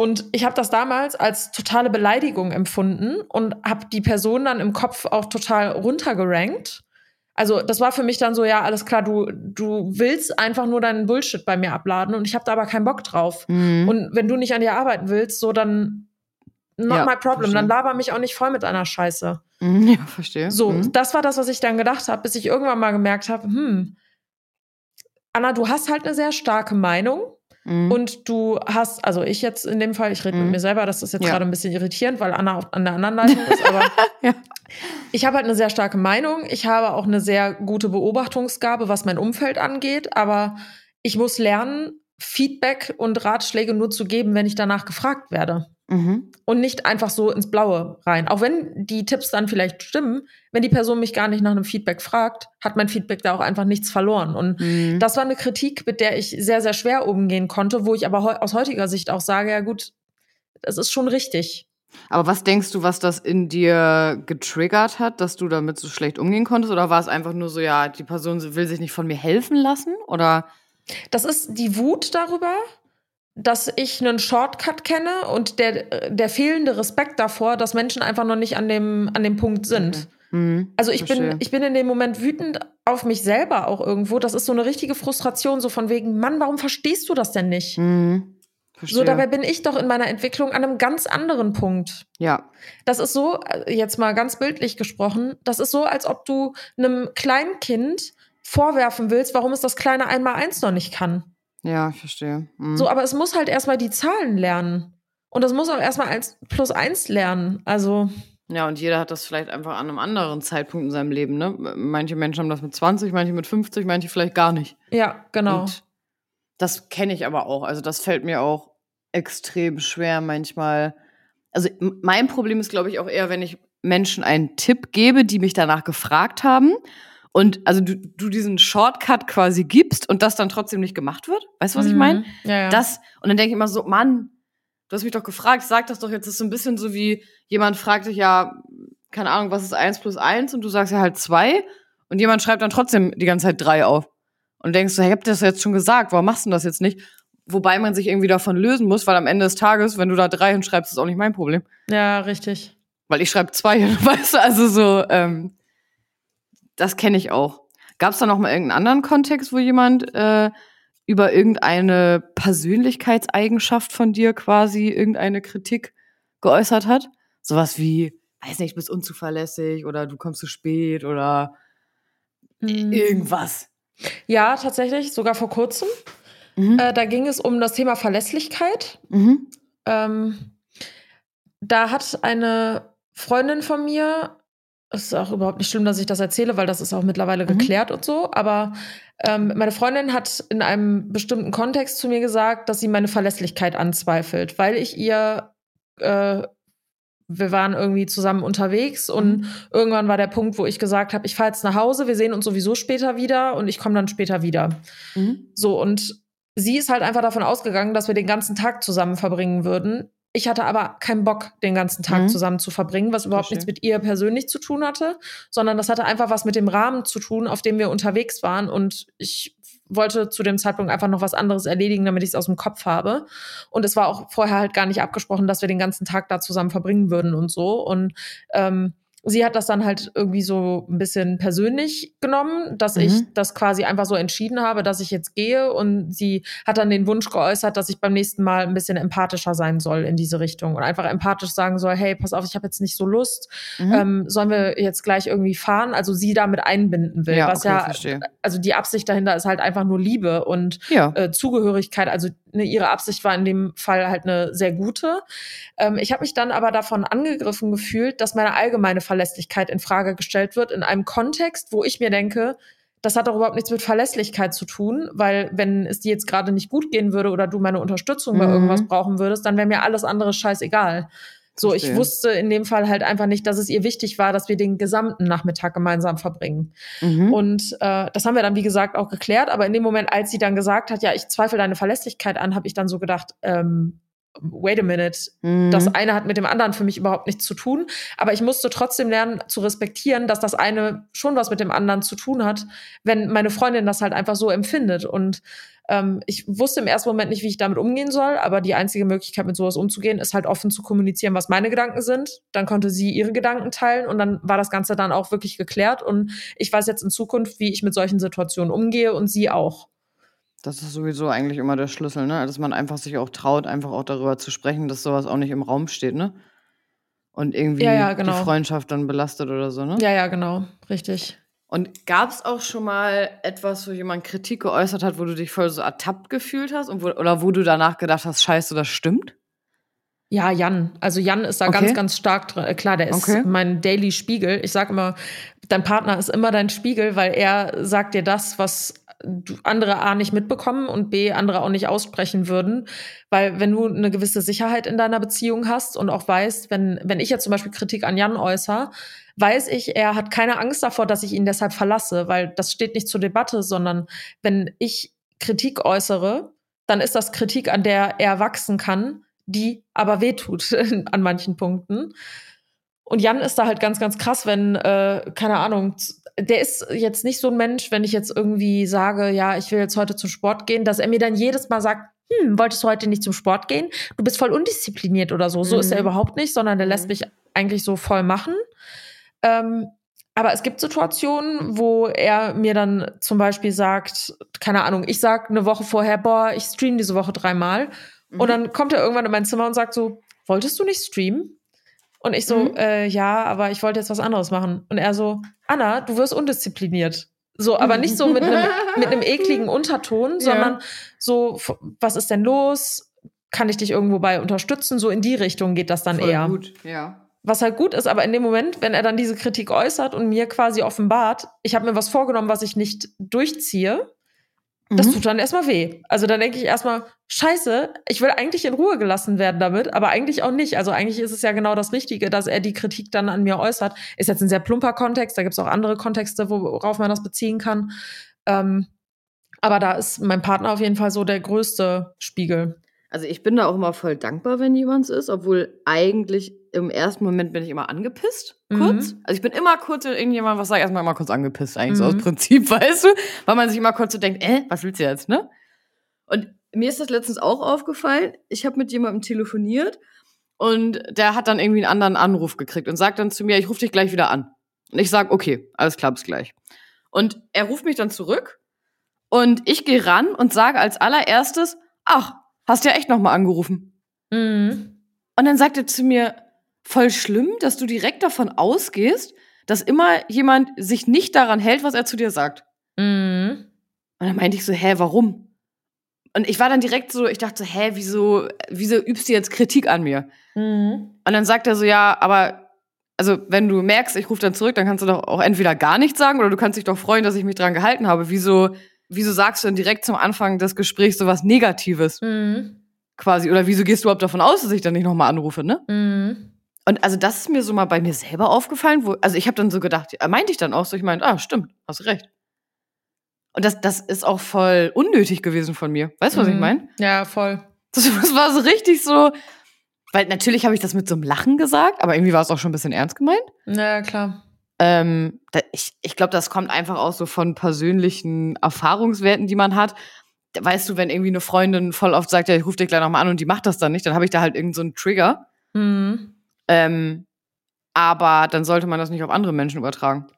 Und ich habe das damals als totale Beleidigung empfunden und habe die Person dann im Kopf auch total runtergerankt. Also das war für mich dann so, ja, alles klar, du, du willst einfach nur deinen Bullshit bei mir abladen und ich habe da aber keinen Bock drauf. Mhm. Und wenn du nicht an dir arbeiten willst, so dann not Ja, my problem. verstehe. Dann laber mich auch nicht voll mit einer Scheiße. Mhm. Ja, verstehe. So, Mhm. das war das, was ich dann gedacht habe, bis ich irgendwann mal gemerkt habe, hm, Anna, du hast halt eine sehr starke Meinung. Mhm. Und du hast, also ich jetzt in dem Fall, ich rede Mhm. mit mir selber, das ist jetzt Ja. gerade ein bisschen irritierend, weil Anna an der anderen Leitung ist, aber Ja. ich habe halt eine sehr starke Meinung. Ich habe auch eine sehr gute Beobachtungsgabe, was mein Umfeld angeht, aber ich muss lernen, Feedback und Ratschläge nur zu geben, wenn ich danach gefragt werde. Mhm. Und nicht einfach so ins Blaue rein. Auch wenn die Tipps dann vielleicht stimmen, wenn die Person mich gar nicht nach einem Feedback fragt, hat mein Feedback da auch einfach nichts verloren. Und mhm. das war eine Kritik, mit der ich sehr, sehr schwer umgehen konnte, wo ich aber aus heutiger Sicht auch sage, ja gut, das ist schon richtig. Aber was denkst du, was das in dir getriggert hat, dass du damit so schlecht umgehen konntest? Oder war es einfach nur so, ja, die Person will sich nicht von mir helfen lassen? Oder? Das ist die Wut darüber, dass ich einen Shortcut kenne und der, der fehlende Respekt davor, dass Menschen einfach noch nicht an dem, an dem Punkt sind. Okay. Mhm, also ich bin, ich bin in dem Moment wütend auf mich selber auch irgendwo. Das ist so eine richtige Frustration, so von wegen, Mann, warum verstehst du das denn nicht? Mhm, so, dabei bin ich doch in meiner Entwicklung an einem ganz anderen Punkt. Ja. Das ist so, äh, jetzt mal ganz bildlich gesprochen, das ist so, als ob du einem kleinen Kind vorwerfen willst, warum es das kleine Einmal-Eins noch nicht kann. Ja, ich verstehe. Mhm. So, aber es muss halt erstmal die Zahlen lernen. Und es muss auch erstmal eins plus eins lernen. Also. Ja, und jeder hat das vielleicht einfach an einem anderen Zeitpunkt in seinem Leben, ne? Manche Menschen haben das mit 20, manche mit 50, manche vielleicht gar nicht. Ja, genau. Und das kenne ich aber auch. Also, das fällt mir auch extrem schwer manchmal. Also, mein Problem ist, glaube ich, auch eher, wenn ich Menschen einen Tipp gebe, die mich danach gefragt haben und also du, du diesen Shortcut quasi gibst und das dann trotzdem nicht gemacht wird. Weißt du, was mhm. ich meine? Ja, ja. Das, und dann denke ich immer so, Mann, du hast mich doch gefragt, sag das doch jetzt. Das ist so ein bisschen so wie jemand fragt dich ja, keine Ahnung, was ist eins plus eins und du sagst ja halt zwei und jemand schreibt dann trotzdem die ganze Zeit drei auf. Und denkst du, hey, ich hab das jetzt schon gesagt, warum machst du das jetzt nicht? Wobei man sich irgendwie davon lösen muss, weil am Ende des Tages, wenn du da drei hinschreibst, ist auch nicht mein Problem. Ja, richtig. Weil ich schreibe zwei, weißt du, also so, ähm, das kenne ich auch. Gab es da noch mal irgendeinen anderen Kontext, wo jemand äh, über irgendeine Persönlichkeitseigenschaft von dir quasi irgendeine Kritik geäußert hat? Sowas wie, weiß nicht, du bist unzuverlässig oder du kommst zu spät oder mhm. irgendwas. Ja, tatsächlich, sogar vor kurzem. Mhm. Äh, da ging es um das Thema Verlässlichkeit. Mhm. Ähm, da hat eine Freundin von mir es ist auch überhaupt nicht schlimm, dass ich das erzähle, weil das ist auch mittlerweile mhm. geklärt und so. Aber ähm, meine Freundin hat in einem bestimmten Kontext zu mir gesagt, dass sie meine Verlässlichkeit anzweifelt, weil ich ihr, äh, wir waren irgendwie zusammen unterwegs und mhm. irgendwann war der Punkt, wo ich gesagt habe, ich fahre jetzt nach Hause, wir sehen uns sowieso später wieder und ich komme dann später wieder. Mhm. So und sie ist halt einfach davon ausgegangen, dass wir den ganzen Tag zusammen verbringen würden. Ich hatte aber keinen Bock, den ganzen Tag mhm. zusammen zu verbringen, was überhaupt nichts mit ihr persönlich zu tun hatte, sondern das hatte einfach was mit dem Rahmen zu tun, auf dem wir unterwegs waren. Und ich wollte zu dem Zeitpunkt einfach noch was anderes erledigen, damit ich es aus dem Kopf habe. Und es war auch vorher halt gar nicht abgesprochen, dass wir den ganzen Tag da zusammen verbringen würden und so. Und ähm, sie hat das dann halt irgendwie so ein bisschen persönlich genommen, dass mhm. ich das quasi einfach so entschieden habe, dass ich jetzt gehe. Und sie hat dann den Wunsch geäußert, dass ich beim nächsten Mal ein bisschen empathischer sein soll in diese Richtung und einfach empathisch sagen soll, hey, pass auf, ich habe jetzt nicht so Lust. Mhm. Ähm, sollen wir jetzt gleich irgendwie fahren? Also sie damit einbinden will. Ja, was okay, ja, verstehe. also die Absicht dahinter ist halt einfach nur Liebe und ja. äh, Zugehörigkeit. Also ne, ihre Absicht war in dem Fall halt eine sehr gute. Ähm, ich habe mich dann aber davon angegriffen gefühlt, dass meine allgemeine Verlässlichkeit in Frage gestellt wird in einem Kontext, wo ich mir denke, das hat doch überhaupt nichts mit Verlässlichkeit zu tun, weil wenn es dir jetzt gerade nicht gut gehen würde oder du meine Unterstützung mhm. bei irgendwas brauchen würdest, dann wäre mir alles andere scheißegal. So, ich wusste in dem Fall halt einfach nicht, dass es ihr wichtig war, dass wir den gesamten Nachmittag gemeinsam verbringen. Mhm. Und äh, das haben wir dann, wie gesagt, auch geklärt. Aber in dem Moment, als sie dann gesagt hat, ja, ich zweifle deine Verlässlichkeit an, habe ich dann so gedacht, ähm, wait a minute, mhm. das eine hat mit dem anderen für mich überhaupt nichts zu tun. Aber ich musste trotzdem lernen zu respektieren, dass das eine schon was mit dem anderen zu tun hat, wenn meine Freundin das halt einfach so empfindet. Und ähm, ich wusste im ersten Moment nicht, wie ich damit umgehen soll, aber die einzige Möglichkeit, mit sowas umzugehen, ist halt offen zu kommunizieren, was meine Gedanken sind. Dann konnte sie ihre Gedanken teilen und dann war das Ganze dann auch wirklich geklärt. Und ich weiß jetzt in Zukunft, wie ich mit solchen Situationen umgehe und sie auch. Das ist sowieso eigentlich immer der Schlüssel, ne? Dass man einfach sich auch traut, einfach auch darüber zu sprechen, dass sowas auch nicht im Raum steht, ne? Und irgendwie ja, ja, genau. die Freundschaft dann belastet oder so, ne? Ja, ja, genau. Richtig. Und gab es auch schon mal etwas, wo jemand Kritik geäußert hat, wo du dich voll so ertappt gefühlt hast und wo, oder wo du danach gedacht hast, scheiße, das stimmt? Ja, Jan. Also Jan ist da okay. ganz, ganz stark drin. Äh, klar, der ist okay. mein Daily Spiegel. Ich sag immer, dein Partner ist immer dein Spiegel, weil er sagt dir das, was andere A nicht mitbekommen und B andere auch nicht aussprechen würden. Weil wenn du eine gewisse Sicherheit in deiner Beziehung hast und auch weißt, wenn, wenn ich jetzt zum Beispiel Kritik an Jan äußere, weiß ich, er hat keine Angst davor, dass ich ihn deshalb verlasse, weil das steht nicht zur Debatte, sondern wenn ich Kritik äußere, dann ist das Kritik, an der er wachsen kann, die aber wehtut an manchen Punkten. Und Jan ist da halt ganz, ganz krass, wenn, äh, keine Ahnung, der ist jetzt nicht so ein Mensch, wenn ich jetzt irgendwie sage, ja, ich will jetzt heute zum Sport gehen, dass er mir dann jedes Mal sagt, hm, wolltest du heute nicht zum Sport gehen? Du bist voll undiszipliniert oder so. So mhm. ist er mhm. überhaupt nicht, sondern der lässt mhm. mich eigentlich so voll machen. Ähm, aber es gibt Situationen, wo er mir dann zum Beispiel sagt, keine Ahnung, ich sag eine Woche vorher, boah, ich stream diese Woche dreimal. Mhm. Und dann kommt er irgendwann in mein Zimmer und sagt so, wolltest du nicht streamen? Und ich so, mhm. äh, ja, aber ich wollte jetzt was anderes machen. Und er so, Anna, du wirst undiszipliniert. So, aber nicht so mit einem mit einem ekligen Unterton, ja. sondern so, was ist denn los? Kann ich dich irgendwo bei unterstützen? So in die Richtung geht das dann Voll eher. Gut, ja. Was halt gut ist, aber in dem Moment, wenn er dann diese Kritik äußert und mir quasi offenbart, ich habe mir was vorgenommen, was ich nicht durchziehe, das mhm. tut dann erstmal weh. Also dann denke ich erstmal, scheiße, ich will eigentlich in Ruhe gelassen werden damit, aber eigentlich auch nicht. Also eigentlich ist es ja genau das Richtige, dass er die Kritik dann an mir äußert. Ist jetzt ein sehr plumper Kontext, da gibt es auch andere Kontexte, worauf man das beziehen kann. Ähm, aber da ist mein Partner auf jeden Fall so der größte Spiegel. Also ich bin da auch immer voll dankbar, wenn jemand ist, obwohl eigentlich im ersten Moment bin ich immer angepisst, kurz. Mhm. Also ich bin immer kurz, wenn irgendjemand was sagt, erstmal immer kurz angepisst, eigentlich mhm. so aus mhm. Prinzip, weißt du? Weil man sich immer kurz so denkt, äh, was willst du jetzt, ne? Und mir ist das letztens auch aufgefallen. Ich habe mit jemandem telefoniert und der hat dann irgendwie einen anderen Anruf gekriegt und sagt dann zu mir, ich rufe dich gleich wieder an. Und ich sag, okay, alles klar, bis gleich. Und er ruft mich dann zurück und ich gehe ran und sage als allererstes, ach, hast ja echt nochmal angerufen. Mhm. Und dann sagt er zu mir, voll schlimm, dass du direkt davon ausgehst, dass immer jemand sich nicht daran hält, was er zu dir sagt. Mhm. Und dann meinte ich so, hä, warum? Und ich war dann direkt so, ich dachte so, hä, wieso, wieso übst du jetzt Kritik an mir? Mhm. Und dann sagt er so, ja, aber, also wenn du merkst, ich rufe dann zurück, dann kannst du doch auch entweder gar nichts sagen oder du kannst dich doch freuen, dass ich mich dran gehalten habe. Wieso, wieso sagst du denn direkt zum Anfang des Gesprächs so was Negatives? Mhm. Quasi. Oder wieso gehst du überhaupt davon aus, dass ich dann nicht nochmal anrufe, ne? Mhm. Und also das ist mir so mal bei mir selber aufgefallen, wo, also ich habe dann so gedacht, meinte ich dann auch so, ich meinte, ah, stimmt, hast recht. Und das, das ist auch voll unnötig gewesen von mir. Weißt du, was mhm. ich meine? Ja, voll. Das, das, war so richtig so, weil natürlich habe ich das mit so einem Lachen gesagt, aber irgendwie war es auch schon ein bisschen ernst gemeint. Ja, klar. Ähm, da, ich ich glaube, das kommt einfach auch so von persönlichen Erfahrungswerten, die man hat. Weißt du, wenn irgendwie eine Freundin voll oft sagt, ja, ich rufe dich gleich nochmal an und die macht das dann nicht, dann habe ich da halt irgendeinen so einen Trigger. Mhm. Ähm, aber dann sollte man das nicht auf andere Menschen übertragen.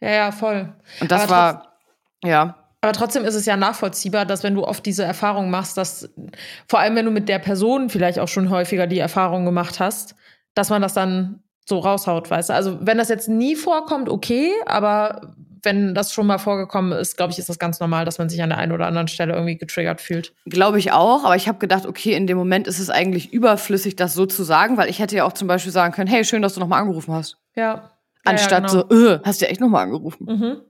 Ja, ja, voll. Und das aber war, ja. Aber trotzdem ist es ja nachvollziehbar, dass wenn du oft diese Erfahrung machst, dass vor allem wenn du mit der Person vielleicht auch schon häufiger die Erfahrung gemacht hast, dass man das dann so raushaut, weißt du? Also wenn das jetzt nie vorkommt, okay, aber wenn das schon mal vorgekommen ist, glaube ich, ist das ganz normal, dass man sich an der einen oder anderen Stelle irgendwie getriggert fühlt. Glaube ich auch, aber ich habe gedacht, okay, in dem Moment ist es eigentlich überflüssig, das so zu sagen, weil ich hätte ja auch zum Beispiel sagen können, hey, schön, dass du nochmal angerufen hast. Ja. Anstatt ja, genau. so, äh, hast du ja echt nochmal angerufen. Mhm.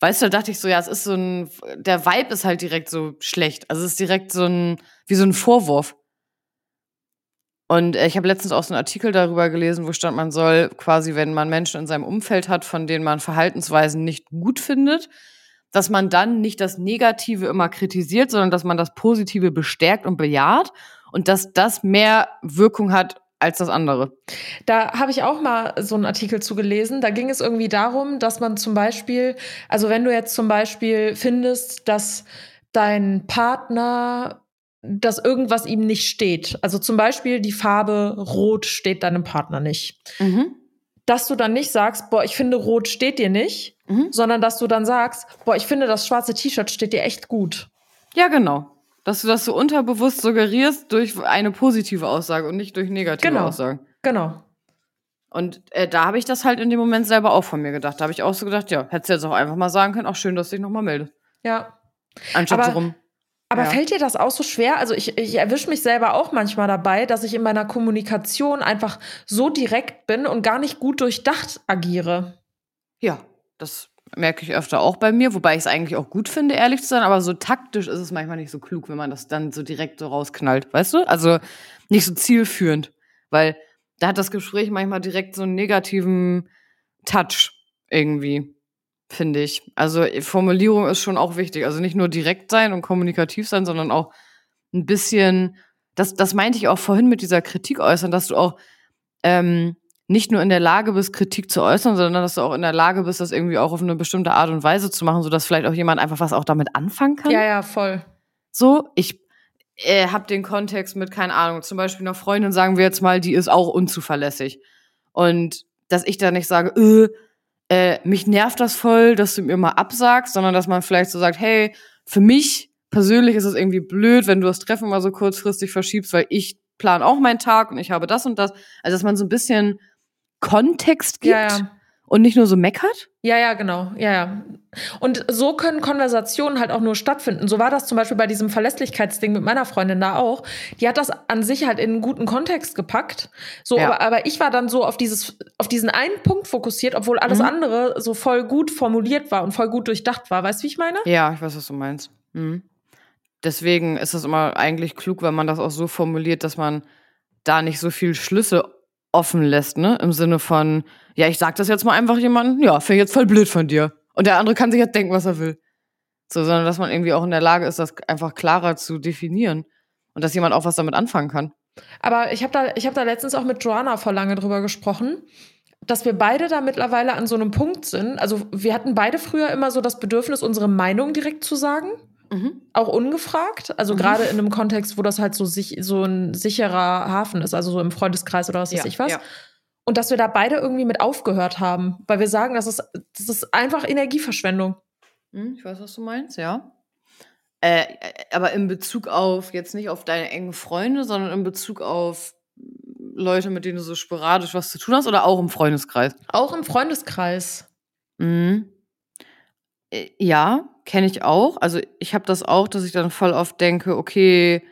Weißt du, da dachte ich so, ja, es ist so ein, der Vibe ist halt direkt so schlecht. Also es ist direkt so ein, wie so ein Vorwurf. Und äh, ich habe letztens auch so einen Artikel darüber gelesen, wo stand, man soll quasi, wenn man Menschen in seinem Umfeld hat, von denen man Verhaltensweisen nicht gut findet, dass man dann nicht das Negative immer kritisiert, sondern dass man das Positive bestärkt und bejaht und dass das mehr Wirkung hat als das andere. Da habe ich auch mal so einen Artikel zugelesen. Da ging es irgendwie darum, dass man zum Beispiel, also wenn du jetzt zum Beispiel findest, dass dein Partner dass irgendwas ihm nicht steht. Also zum Beispiel die Farbe Rot steht deinem Partner nicht. Mhm. Dass du dann nicht sagst, boah, ich finde Rot steht dir nicht, mhm. sondern dass du dann sagst, boah, ich finde das schwarze T-Shirt steht dir echt gut. Ja, genau. Dass du das so unterbewusst suggerierst durch eine positive Aussage und nicht durch negative genau. Aussagen. Genau. Und äh, da habe ich das halt in dem Moment selber auch von mir gedacht. Da habe ich auch so gedacht, ja, hättest du jetzt auch einfach mal sagen können, auch schön, dass du dich nochmal meldest. Ja. Anstatt Aber so rum. Aber ja. fällt dir das auch so schwer? Also ich, ich erwische mich selber auch manchmal dabei, dass ich in meiner Kommunikation einfach so direkt bin und gar nicht gut durchdacht agiere. Ja, das merke ich öfter auch bei mir, wobei ich es eigentlich auch gut finde, ehrlich zu sein, aber so taktisch ist es manchmal nicht so klug, wenn man das dann so direkt so rausknallt, weißt du? Also nicht so zielführend, weil da hat das Gespräch manchmal direkt so einen negativen Touch irgendwie, finde ich. Also Formulierung ist schon auch wichtig. Also nicht nur direkt sein und kommunikativ sein, sondern auch ein bisschen, das, das meinte ich auch vorhin mit dieser Kritik äußern, dass du auch ähm, nicht nur in der Lage bist, Kritik zu äußern, sondern dass du auch in der Lage bist, das irgendwie auch auf eine bestimmte Art und Weise zu machen, sodass vielleicht auch jemand einfach was auch damit anfangen kann. Ja, ja, voll. So, ich äh, habe den Kontext mit, keine Ahnung, zum Beispiel einer Freundin, sagen wir jetzt mal, die ist auch unzuverlässig. Und dass ich da nicht sage, äh, äh, mich nervt das voll, dass du mir mal absagst, sondern dass man vielleicht so sagt, hey, für mich persönlich ist es irgendwie blöd, wenn du das Treffen mal so kurzfristig verschiebst, weil ich plan auch meinen Tag und ich habe das und das. Also dass man so ein bisschen Kontext gibt. Ja, ja. Und nicht nur so meckert? Ja, ja, genau. Ja, ja. Und so können Konversationen halt auch nur stattfinden. So war das zum Beispiel bei diesem Verlässlichkeitsding mit meiner Freundin da auch. Die hat das an sich halt in einen guten Kontext gepackt. So, Ja. aber, aber ich war dann so auf dieses, auf diesen einen Punkt fokussiert, obwohl alles Mhm. andere so voll gut formuliert war und voll gut durchdacht war. Weißt du, wie ich meine? Ja, ich weiß, was du meinst. Mhm. Deswegen ist es immer eigentlich klug, wenn man das auch so formuliert, dass man da nicht so viel Schlüsse offen lässt, ne? Im Sinne von, ja, ich sag das jetzt mal einfach jemandem, ja, finde ich jetzt voll blöd von dir. Und der andere kann sich jetzt denken, was er will. So, sondern dass man irgendwie auch in der Lage ist, das einfach klarer zu definieren. Und dass jemand auch was damit anfangen kann. Aber ich habe da, ich hab da letztens auch mit Joanna vor lange drüber gesprochen, dass wir beide da mittlerweile an so einem Punkt sind. Also wir hatten beide früher immer so das Bedürfnis, unsere Meinung direkt zu sagen. Mhm. Auch ungefragt. Also Mhm. gerade in einem Kontext, wo das halt so, sich, so ein sicherer Hafen ist, also so im Freundeskreis oder was weiß ich was. Ja. Und dass wir da beide irgendwie mit aufgehört haben, weil wir sagen, das ist, das ist einfach Energieverschwendung. Hm, ich weiß, was du meinst, ja. Äh, äh, aber in Bezug auf, jetzt nicht auf deine engen Freunde, sondern in Bezug auf Leute, mit denen du so sporadisch was zu tun hast oder auch im Freundeskreis? Auch im Freundeskreis. Mhm. Äh, Ja, kenne ich auch. Also ich habe das auch, dass ich dann voll oft denke, okay,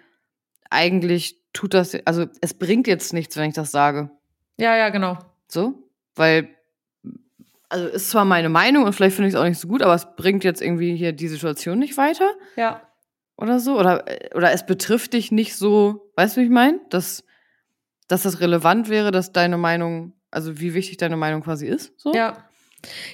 eigentlich tut das, also es bringt jetzt nichts, wenn ich das sage. Ja, ja, genau. So, weil, also ist zwar meine Meinung und vielleicht finde ich es auch nicht so gut, aber es bringt jetzt irgendwie hier die Situation nicht weiter Ja. oder so. Oder, oder es betrifft dich nicht so, weißt du, wie ich meine? Dass, dass das relevant wäre, dass deine Meinung, also wie wichtig deine Meinung quasi ist. So? Ja.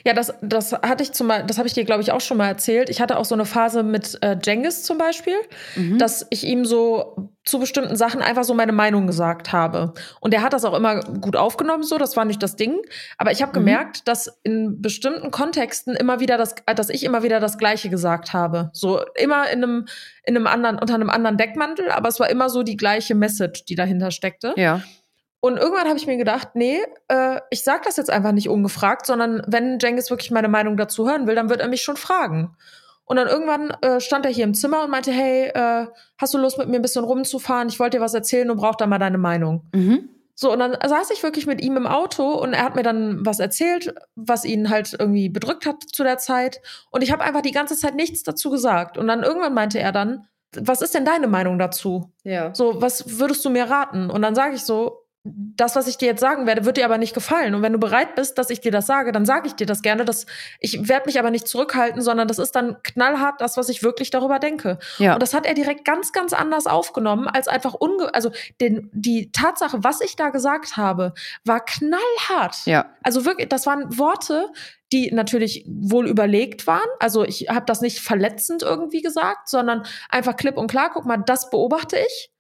Ja, das, das hatte ich zum Beispiel, das habe ich dir, glaube ich, auch schon mal erzählt. Ich hatte auch so eine Phase mit äh, Jengis zum Beispiel, Mhm. dass ich ihm so zu bestimmten Sachen einfach so meine Meinung gesagt habe. Und er hat das auch immer gut aufgenommen, so, das war nicht das Ding. Aber ich habe Mhm. gemerkt, dass in bestimmten Kontexten immer wieder das, dass ich immer wieder das Gleiche gesagt habe. So immer in einem, in einem anderen, unter einem anderen Deckmantel, aber es war immer so die gleiche Message, die dahinter steckte. ja. Und irgendwann habe ich mir gedacht, nee, äh, ich sag das jetzt einfach nicht ungefragt, sondern wenn Jengis wirklich meine Meinung dazu hören will, dann wird er mich schon fragen. Und dann irgendwann äh, stand er hier im Zimmer und meinte, hey, äh, hast du Lust mit mir ein bisschen rumzufahren? Ich wollte dir was erzählen und brauch da mal deine Meinung. Mhm. So, und dann saß ich wirklich mit ihm im Auto und er hat mir dann was erzählt, was ihn halt irgendwie bedrückt hat zu der Zeit. Und ich habe einfach die ganze Zeit nichts dazu gesagt. Und dann irgendwann meinte er dann, was ist denn deine Meinung dazu? Ja. So, was würdest du mir raten? Und dann sage ich so, das, was ich dir jetzt sagen werde, wird dir aber nicht gefallen. Und wenn du bereit bist, dass ich dir das sage, dann sage ich dir das gerne. Das, ich werde mich aber nicht zurückhalten, sondern das ist dann knallhart das, was ich wirklich darüber denke. Ja. Und das hat er direkt ganz, ganz anders aufgenommen, als einfach unge also den, die Tatsache, was ich da gesagt habe, war knallhart. ja. Also wirklich, das waren Worte, die natürlich wohl überlegt waren. Also ich habe das nicht verletzend irgendwie gesagt, sondern einfach klipp und klar, guck mal, das beobachte ich.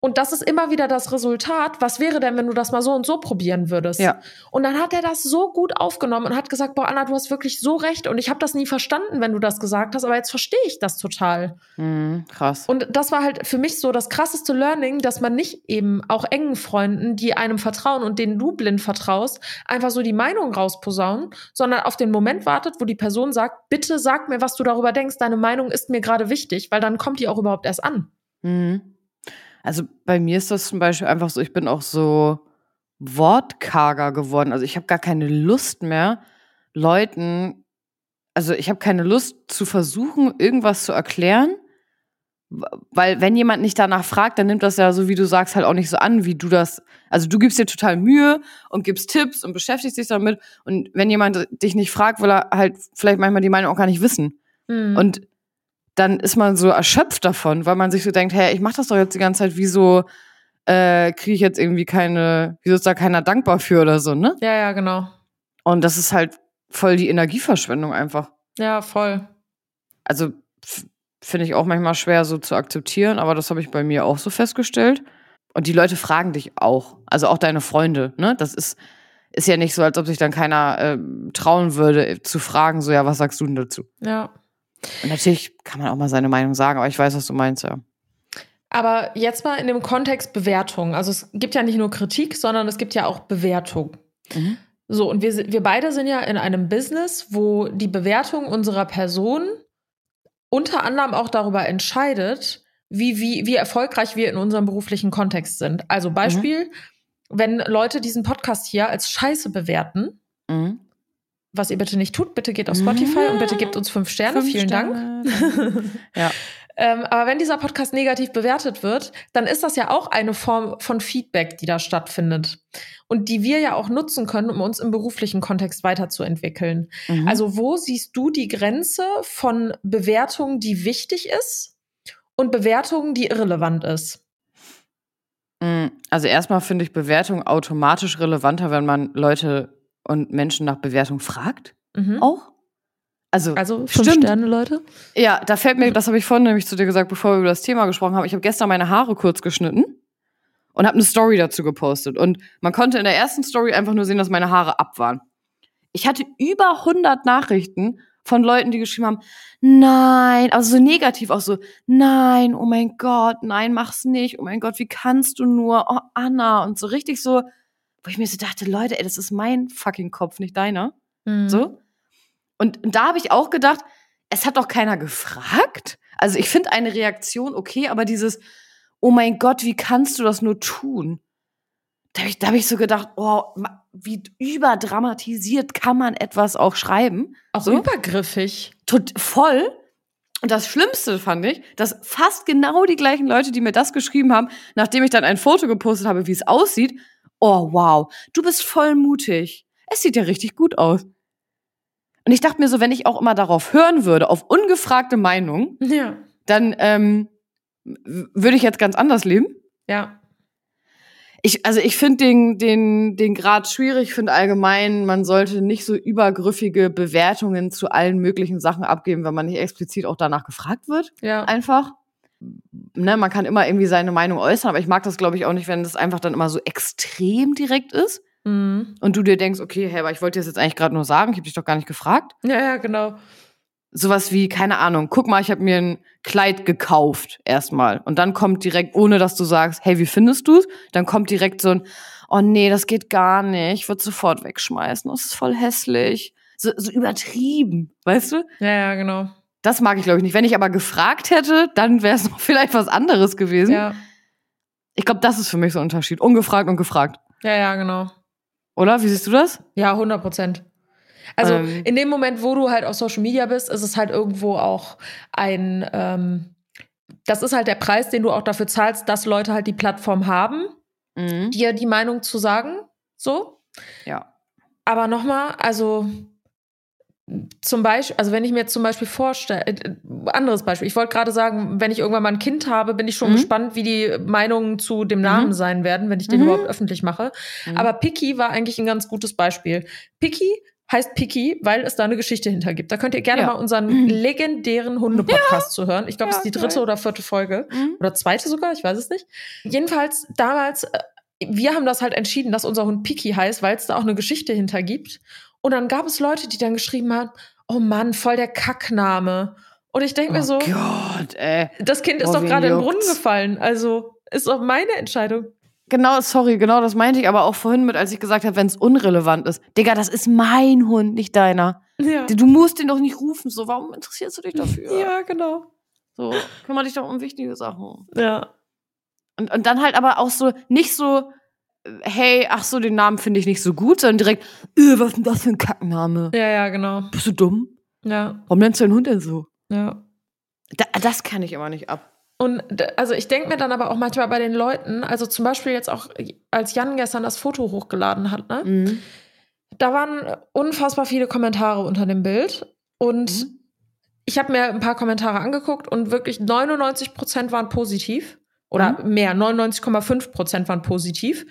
Und das ist immer wieder das Resultat. Was wäre denn, wenn du das mal so und so probieren würdest? Ja. Und dann hat er das so gut aufgenommen und hat gesagt, boah, Anna, du hast wirklich so recht. Und ich habe das nie verstanden, wenn du das gesagt hast, aber jetzt verstehe ich das total. Mhm. Krass. Und das war halt für mich so das krasseste Learning, dass man nicht eben auch engen Freunden, die einem vertrauen und denen du blind vertraust, einfach so die Meinung rausposaunen, sondern auf den Moment wartet, wo die Person sagt, bitte sag mir, was du darüber denkst, deine Meinung ist mir gerade wichtig, weil dann kommt die auch überhaupt erst an. Mhm. Also bei mir ist das zum Beispiel einfach so, ich bin auch so wortkarger geworden. Also ich habe gar keine Lust mehr, Leuten, also ich habe keine Lust zu versuchen, irgendwas zu erklären, Weil wenn jemand nicht danach fragt, dann nimmt das ja so, wie du sagst, halt auch nicht so an, wie du das. Also du gibst dir total Mühe und gibst Tipps und beschäftigst dich damit. Und wenn jemand dich nicht fragt, will er halt vielleicht manchmal die Meinung auch gar nicht wissen. Mhm. Und dann ist man so erschöpft davon, weil man sich so denkt, hey, ich mach das doch jetzt die ganze Zeit, wieso äh, kriege ich jetzt irgendwie keine, wieso ist da keiner dankbar für oder so, ne? ja, ja, genau. Und das ist halt voll die Energieverschwendung einfach. Ja, voll. Also finde ich auch manchmal schwer so zu akzeptieren, aber das habe ich bei mir auch so festgestellt. Und die Leute fragen dich auch, also auch deine Freunde, ne? Das ist, ist ja nicht so, als ob sich dann keiner ähm, trauen würde, äh, zu fragen, so, ja, was sagst du denn dazu? Ja. Und natürlich kann man auch mal seine Meinung sagen, aber ich weiß, was du meinst, ja. Aber jetzt mal in dem Kontext Bewertung. Also es gibt ja nicht nur Kritik, sondern es gibt ja auch Bewertung. Mhm. So, und wir, wir beide sind ja in einem Business, wo die Bewertung unserer Person unter anderem auch darüber entscheidet, wie, wie, wie erfolgreich wir in unserem beruflichen Kontext sind. Also Beispiel, wenn Leute diesen Podcast hier als Scheiße bewerten, Mhm. Was ihr bitte nicht tut, bitte geht auf Spotify und bitte gebt uns fünf Sterne. Fünf Vielen Sterne. Dank. Ja. Ähm, aber wenn dieser Podcast negativ bewertet wird, dann ist das ja auch eine Form von Feedback, die da stattfindet. Und die wir ja auch nutzen können, um uns im beruflichen Kontext weiterzuentwickeln. Mhm. Also wo siehst du die Grenze von Bewertung, die wichtig ist und Bewertung, die irrelevant ist? Mm, Also erstmal finde ich Bewertung automatisch relevanter, wenn man Leute und Menschen nach Bewertung fragt. Mhm. Auch. Also, Also fünf stimmt. Sterne, Leute. Ja, da fällt mir, das habe ich vorhin nämlich zu dir gesagt, bevor wir über das Thema gesprochen haben. Ich habe gestern meine Haare kurz geschnitten und habe eine Story dazu gepostet. Und man konnte in der ersten Story einfach nur sehen, dass meine Haare ab waren. Ich hatte über 100 Nachrichten von Leuten, die geschrieben haben, nein, also so negativ auch so, nein, oh mein Gott, nein, mach's nicht, oh mein Gott, wie kannst du nur, oh Anna und so richtig so, wo ich mir so dachte, Leute, ey, das ist mein fucking Kopf, nicht deiner. Mhm. So. Und, und da habe ich auch gedacht, es hat doch keiner gefragt. Also ich finde eine Reaktion okay, aber dieses, oh mein Gott, wie kannst du das nur tun? Da habe ich, da hab ich so gedacht, oh, wie überdramatisiert kann man etwas auch schreiben? Auch So? übergriffig. Tot, voll. Und das Schlimmste fand ich, dass fast genau die gleichen Leute, die mir das geschrieben haben, nachdem ich dann ein Foto gepostet habe, wie es aussieht, oh wow, du bist voll mutig. Es sieht ja richtig gut aus. Und ich dachte mir so, wenn ich auch immer darauf hören würde, auf ungefragte Meinung, Ja. dann ähm, würde ich jetzt ganz anders leben. Ja. Ich, also ich finde den, den, den Grad schwierig, finde allgemein, man sollte nicht so übergriffige Bewertungen zu allen möglichen Sachen abgeben, wenn man nicht explizit auch danach gefragt wird. Ja. Einfach. Ne, man kann immer irgendwie seine Meinung äußern, aber ich mag das, glaube ich, auch nicht, wenn das einfach dann immer so extrem direkt ist Mhm. und du dir denkst, okay, hey, aber ich wollte dir das jetzt eigentlich gerade nur sagen, ich habe dich doch gar nicht gefragt. Ja, ja, genau. Sowas wie, keine Ahnung, guck mal, ich habe mir ein Kleid gekauft erstmal. Und dann kommt direkt, ohne dass du sagst, hey, wie findest du's? Dann kommt direkt so ein, oh nee, das geht gar nicht, ich würde sofort wegschmeißen, das ist voll hässlich. So, so übertrieben, weißt du? Ja, ja, genau. Das mag ich, glaube ich, nicht. Wenn ich aber gefragt hätte, dann wäre es noch vielleicht was anderes gewesen. Ja. Ich glaube, das ist für mich so ein Unterschied. Ungefragt und gefragt. Ja, ja, genau. Oder? Wie siehst du das? Ja, 100 Prozent. Also Ähm. in dem Moment, wo du halt auf Social Media bist, ist es halt irgendwo auch ein, ähm, das ist halt der Preis, den du auch dafür zahlst, dass Leute halt die Plattform haben, Mhm. dir die Meinung zu sagen. So. Ja. Aber nochmal, also zum Beispiel, also wenn ich mir jetzt zum Beispiel vorstelle, äh, anderes Beispiel, ich wollte gerade sagen, wenn ich irgendwann mal ein Kind habe, bin ich schon Mhm. gespannt, wie die Meinungen zu dem Namen Mhm. sein werden, wenn ich den Mhm. überhaupt öffentlich mache. Mhm. Aber Picky war eigentlich ein ganz gutes Beispiel. Picky heißt Picky, weil es da eine Geschichte hinter gibt. Da könnt ihr gerne Ja. mal unseren legendären Hunde-Podcast zuhören. Ich glaube, Ja, es ist die geil. dritte oder vierte Folge. Mhm. Oder zweite sogar, ich weiß es nicht. Jedenfalls damals, äh, wir haben das halt entschieden, dass unser Hund Picky heißt, weil es da auch eine Geschichte hinter gibt. Und dann gab es Leute, die dann geschrieben haben, oh Mann, voll der Kackname. Und ich denke mir so, Oh Gott, ey. das Kind ist Oh, doch gerade in den Brunnen gefallen. Also ist doch meine Entscheidung. Genau, sorry, genau das meinte ich aber auch vorhin mit, als ich gesagt habe, wenn es unrelevant ist. Digga, das ist mein Hund, nicht deiner. Ja, Du musst den doch nicht rufen. So, warum interessierst du dich dafür? ja genau. So, kümmere dich doch um wichtige Sachen. Ja. Und, und dann halt aber auch so, nicht so, hey, ach so, den Namen finde ich nicht so gut, sondern direkt, äh, was ist denn das für ein Kackname? Ja, ja, genau. Bist du dumm? Ja, Warum nennst du deinen Hund denn so? ja. Da, das kann ich immer nicht ab. Und also ich denke mir dann aber auch manchmal bei den Leuten, also zum Beispiel jetzt auch, als Jan gestern das Foto hochgeladen hat, ne? Mhm. Da waren unfassbar viele Kommentare unter dem Bild. Und Mhm. ich habe mir ein paar Kommentare angeguckt und wirklich 99 Prozent waren positiv. Oder Mhm. mehr, 99,5 Prozent waren positiv.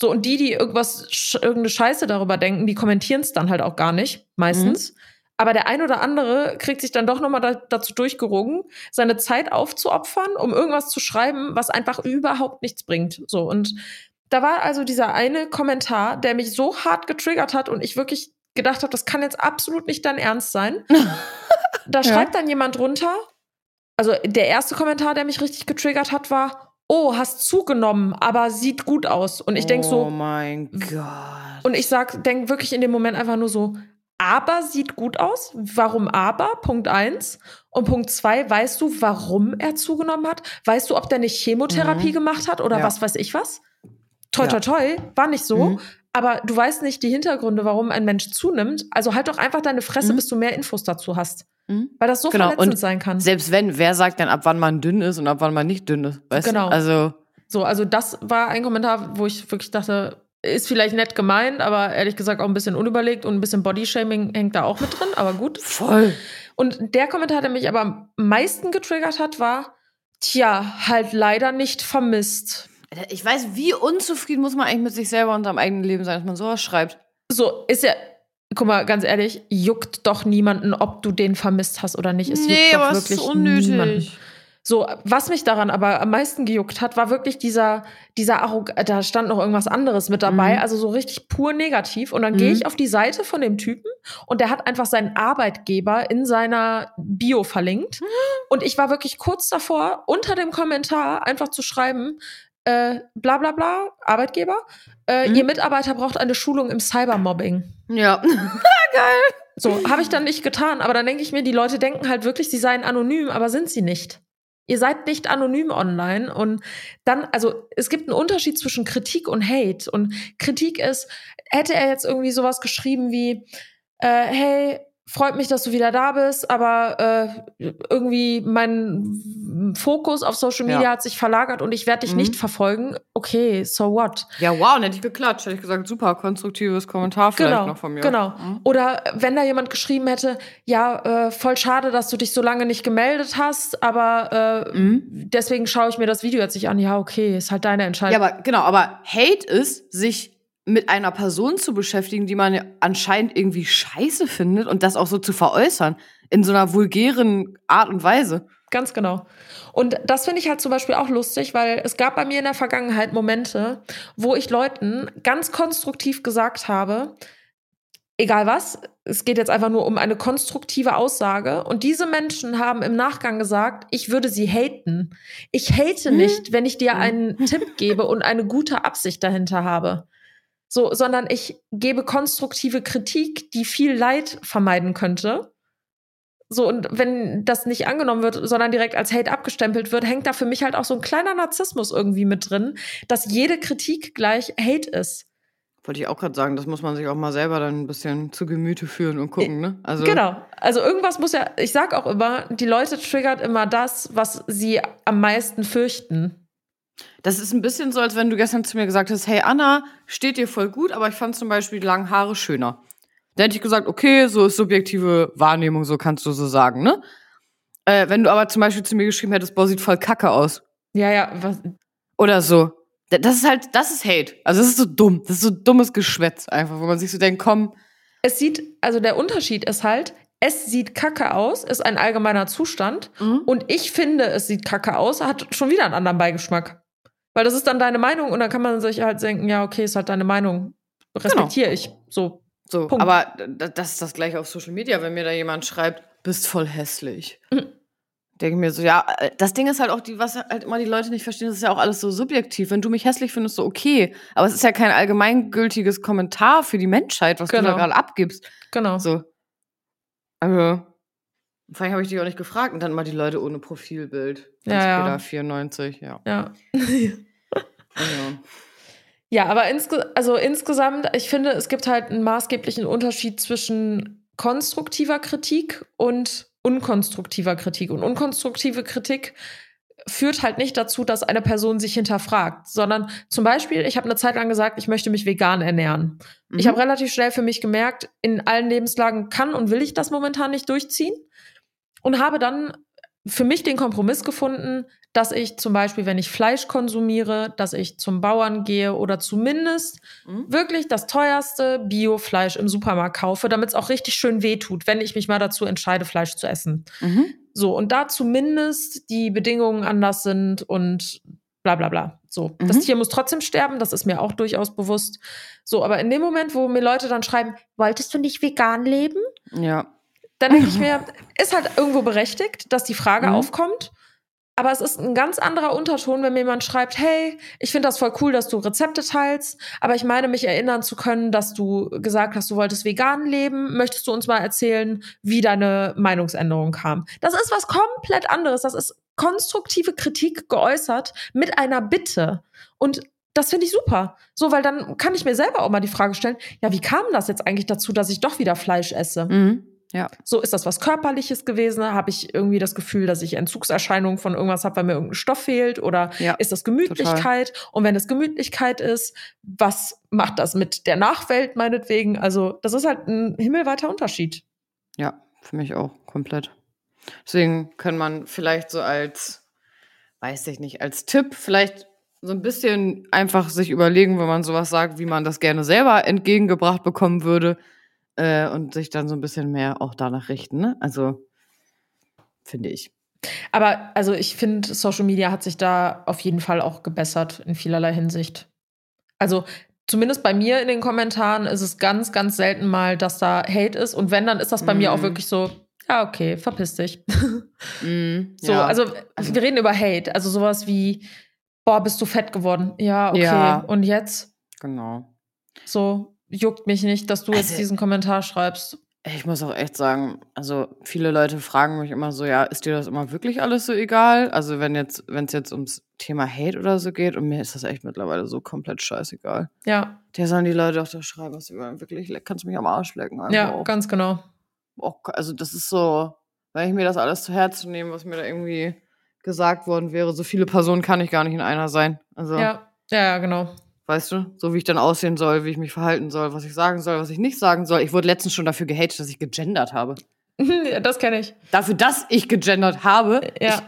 So, und die, die irgendwas, irgendeine Scheiße darüber denken, die kommentieren es dann halt auch gar nicht, meistens. Aber der ein oder andere kriegt sich dann doch nochmal da, dazu durchgerungen, seine Zeit aufzuopfern, um irgendwas zu schreiben, was einfach überhaupt nichts bringt. So, und da war also dieser eine Kommentar, der mich so hart getriggert hat und ich wirklich gedacht habe, das kann jetzt absolut nicht dein Ernst sein. Da Ja. schreibt dann jemand drunter, also der erste Kommentar, der mich richtig getriggert hat, war, oh, hast zugenommen, aber sieht gut aus. Und ich denk Oh so, mein Gott. und ich sag, denk wirklich in dem Moment einfach nur so, aber sieht gut aus. Warum aber? Punkt eins. Und Punkt zwei, weißt du, warum er zugenommen hat? Weißt du, ob der eine Chemotherapie Mhm. gemacht hat oder Ja. was weiß ich was? Toi, toi, toi, war nicht so. Mhm. Aber du weißt nicht die Hintergründe, warum ein Mensch zunimmt. Also halt doch einfach deine Fresse, Mhm. bis du mehr Infos dazu hast. Mhm. Weil das so Genau, verletzend und sein kann. Selbst wenn, wer sagt denn, ab wann man dünn ist und ab wann man nicht dünn ist? Weißt Genau. du? Also, So, also das war ein Kommentar, wo ich wirklich dachte, ist vielleicht nett gemeint, aber ehrlich gesagt auch ein bisschen unüberlegt und ein bisschen Bodyshaming hängt da auch mit drin, aber gut. voll. Und der Kommentar, der mich aber am meisten getriggert hat, war, tja, halt leider nicht vermisst. Ich weiß, wie unzufrieden muss man eigentlich mit sich selber und seinem eigenen Leben sein, dass man sowas schreibt. So, ist ja, guck mal, ganz ehrlich, juckt doch niemanden, ob du den vermisst hast oder nicht. Es juckt doch wirklich niemanden. So, was mich daran aber am meisten gejuckt hat, war wirklich dieser, dieser Arrog da stand noch irgendwas anderes mit dabei, Mhm. also so richtig pur negativ. Und dann Mhm. gehe ich auf die Seite von dem Typen und der hat einfach seinen Arbeitgeber in seiner Bio verlinkt. Und ich war wirklich kurz davor, unter dem Kommentar einfach zu schreiben, äh, bla bla bla, Arbeitgeber, äh, Mhm. ihr Mitarbeiter braucht eine Schulung im Cybermobbing. Ja. So, habe ich dann nicht getan, aber dann denke ich mir, die Leute denken halt wirklich, sie seien anonym, aber sind sie nicht. Ihr seid nicht anonym online und dann, also es gibt einen Unterschied zwischen Kritik und Hate und Kritik ist, hätte er jetzt irgendwie sowas geschrieben wie, äh, hey, freut mich, dass du wieder da bist, aber äh, irgendwie mein Fokus auf Social Media Ja. hat sich verlagert und ich werde dich Mhm. nicht verfolgen. Okay, so what? Ja, wow, und hätte ich geklatscht. Hätte ich gesagt, super, konstruktives Kommentar vielleicht Genau, noch von mir. genau. Mhm. Oder wenn da jemand geschrieben hätte, ja, äh, voll schade, dass du dich so lange nicht gemeldet hast, aber äh, Mhm. deswegen schaue ich mir das Video jetzt nicht an. Ja, okay, ist halt deine Ja, Entscheidung. aber genau, aber Hate ist, sich mit einer Person zu beschäftigen, die man anscheinend irgendwie scheiße findet und das auch so zu veräußern. In so einer vulgären Art und Weise. Ganz genau. Und das finde ich halt zum Beispiel auch lustig, weil es gab bei mir in der Vergangenheit Momente, wo ich Leuten ganz konstruktiv gesagt habe, egal was, es geht jetzt einfach nur um eine konstruktive Aussage. Und diese Menschen haben im Nachgang gesagt, ich würde sie haten. Ich hate Hm. nicht, wenn ich dir Hm. einen Tipp gebe und eine gute Absicht dahinter habe. So, sondern ich gebe konstruktive Kritik, die viel Leid vermeiden könnte. So, und wenn das nicht angenommen wird, sondern direkt als Hate abgestempelt wird, hängt da für mich halt auch so ein kleiner Narzissmus irgendwie mit drin, dass jede Kritik gleich Hate ist. Wollte ich auch gerade sagen, das muss man sich auch mal selber dann ein bisschen zu Gemüte führen und gucken, ne? Also, Genau. Also irgendwas muss ja, ich sag auch immer, die Leute triggert immer das, was sie am meisten fürchten. Das ist ein bisschen so, als wenn du gestern zu mir gesagt hast, hey Anna, steht dir voll gut, aber ich fand zum Beispiel die langen Haare schöner. Dann hätte ich gesagt, okay, so ist subjektive Wahrnehmung, so kannst du so sagen, ne? Äh, wenn du aber zum Beispiel zu mir geschrieben hättest, boah, sieht voll kacke aus. Ja, ja, was, Oder so. Da- Das ist halt, das ist Hate. Also das ist so dumm. Das ist so dummes Geschwätz einfach, wo man sich so denkt, komm, es sieht, also der Unterschied ist halt, es sieht kacke aus, ist ein allgemeiner Zustand. Mhm. Und ich finde, es sieht kacke aus, hat schon wieder einen anderen Beigeschmack. Weil das ist dann deine Meinung und dann kann man sich halt denken, ja, okay, ist halt deine Meinung. Respektiere ich. So. So, Punkt. aber das ist das gleiche auf Social Media, wenn mir da jemand schreibt, bist voll hässlich. Mhm. Denke mir so, ja, äh, das Ding ist halt auch, die, was halt immer die Leute nicht verstehen, das ist ja auch alles so subjektiv. Wenn du mich hässlich findest, so okay. Aber es ist ja kein allgemeingültiges Kommentar für die Menschheit, was du Genau. da gerade abgibst. Genau. So. Also, vor allem habe ich dich auch nicht gefragt und dann mal die Leute ohne Profilbild. Ja, ja. Peter 94, ja. Ja. Also. Ja, aber insge also insgesamt, ich finde, es gibt halt einen maßgeblichen Unterschied zwischen konstruktiver Kritik und unkonstruktiver Kritik. Und unkonstruktive Kritik führt halt nicht dazu, dass eine Person sich hinterfragt, sondern zum Beispiel, ich habe eine Zeit lang gesagt, ich möchte mich vegan ernähren. Mhm. Ich habe relativ schnell für mich gemerkt, in allen Lebenslagen kann und will ich das momentan nicht durchziehen und habe dann für mich den Kompromiss gefunden, dass ich zum Beispiel, wenn ich Fleisch konsumiere, dass ich zum Bauern gehe oder zumindest mhm. wirklich das teuerste Biofleisch im Supermarkt kaufe, damit es auch richtig schön wehtut, wenn ich mich mal dazu entscheide, Fleisch zu essen. Mhm. So, und da zumindest die Bedingungen anders sind und bla bla bla. So, mhm. das Tier muss trotzdem sterben, das ist mir auch durchaus bewusst. So, aber in dem Moment, wo mir Leute dann schreiben, wolltest du nicht vegan leben? Ja dann denke ich mir, ist halt irgendwo berechtigt, dass die Frage mhm. aufkommt. Aber es ist ein ganz anderer Unterton, wenn mir jemand schreibt, hey, ich finde das voll cool, dass du Rezepte teilst, aber ich meine mich erinnern zu können, dass du gesagt hast, du wolltest vegan leben. Möchtest du uns mal erzählen, wie deine Meinungsänderung kam? Das ist was komplett anderes. Das ist konstruktive Kritik geäußert mit einer Bitte. Und das finde ich super. So, weil dann kann ich mir selber auch mal die Frage stellen, ja, wie kam das jetzt eigentlich dazu, dass ich doch wieder Fleisch esse? Mhm. Ja. So ist das was Körperliches gewesen? Habe ich irgendwie das Gefühl, dass ich Entzugserscheinungen von irgendwas habe, weil mir irgendein Stoff fehlt? Oder ja, ist das Gemütlichkeit? Total. Und wenn es Gemütlichkeit ist, was macht das mit der Nachwelt meinetwegen? Also, das ist halt ein himmelweiter Unterschied. Ja, für mich auch komplett. Deswegen kann man vielleicht so als, weiß ich nicht, als Tipp vielleicht so ein bisschen einfach sich überlegen, wenn man sowas sagt, wie man das gerne selber entgegengebracht bekommen würde äh, und sich dann so ein bisschen mehr auch danach richten. Ne? Also finde ich. Aber also ich finde, Social Media hat sich da auf jeden Fall auch gebessert in vielerlei Hinsicht. Also zumindest bei mir in den Kommentaren ist es ganz, ganz selten mal, dass da Hate ist. Und wenn, dann ist das bei mm. mir auch mhm. wirklich so, ja, okay, verpiss dich. Mm, so, ja. also, also wir reden über Hate. Also sowas wie, boah, bist du fett geworden. Ja, okay. Ja. Und jetzt? Genau. So, juckt mich nicht, dass du also, jetzt diesen Kommentar schreibst. Ich muss auch echt sagen, also viele Leute fragen mich immer so, ja, ist dir das immer wirklich alles so egal? Also wenn jetzt, wenn es jetzt ums Thema Hate oder so geht, und mir ist das echt mittlerweile so komplett scheißegal. Ja. Der sollen die Leute auch da schreiben, was sie wollen. Wirklich, kannst du mich am Arsch lecken. Ja, auch. ganz genau. Auch, also das ist so, wenn ich mir das alles zu Herzen nehme, was mir da irgendwie gesagt worden wäre, so viele Personen kann ich gar nicht in einer sein. Also. Ja, ja, genau. Weißt du? So wie ich dann aussehen soll, wie ich mich verhalten soll, was ich sagen soll, was ich nicht sagen soll. Ich wurde letztens schon dafür gehatet, dass ich gegendert habe. das kenne ich. Dafür, dass ich gegendert habe. Ja. Ich,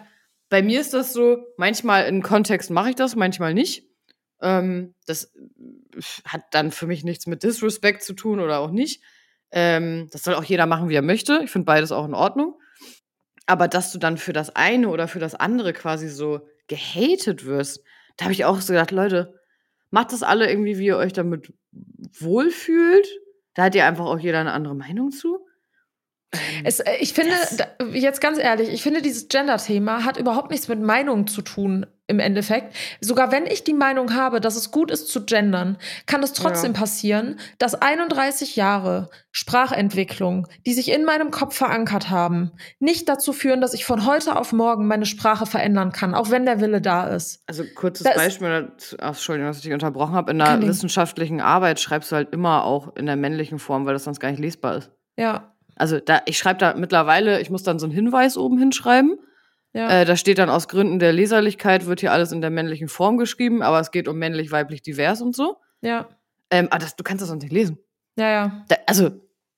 bei mir ist das so, manchmal in Kontext mache ich das, manchmal nicht. Ähm, das hat dann für mich nichts mit Disrespect zu tun oder auch nicht. Ähm, das soll auch jeder machen, wie er möchte. Ich finde beides auch in Ordnung. Aber dass du dann für das eine oder für das andere quasi so gehatet wirst, da habe ich auch so gedacht, Leute, Macht das alle irgendwie, wie ihr euch damit wohlfühlt. Da hat ihr einfach auch jeder eine andere Meinung zu. Es, äh, ich finde, jetzt ganz ehrlich, ich finde, dieses Gender-Thema hat überhaupt nichts mit Meinung zu tun im Endeffekt. Sogar wenn ich die Meinung habe, dass es gut ist zu gendern, kann es trotzdem ja. passieren, dass 31 Jahre Sprachentwicklung, die sich in meinem Kopf verankert haben, nicht dazu führen, dass ich von heute auf morgen meine Sprache verändern kann, auch wenn der Wille da ist. Also kurzes da Beispiel, Entschuldigung, dass ich dich unterbrochen habe, in der wissenschaftlichen Arbeit schreibst du halt immer auch in der männlichen Form, weil das sonst gar nicht lesbar ist. Ja. Also da, ich schreibe da mittlerweile, ich muss dann so einen Hinweis oben hinschreiben. Ja. Äh, da steht dann aus Gründen der Leserlichkeit wird hier alles in der männlichen Form geschrieben, aber es geht um männlich, weiblich, divers und so. Ja. Ähm, aber das, du kannst das sonst nicht lesen. Ja, ja. Da, also,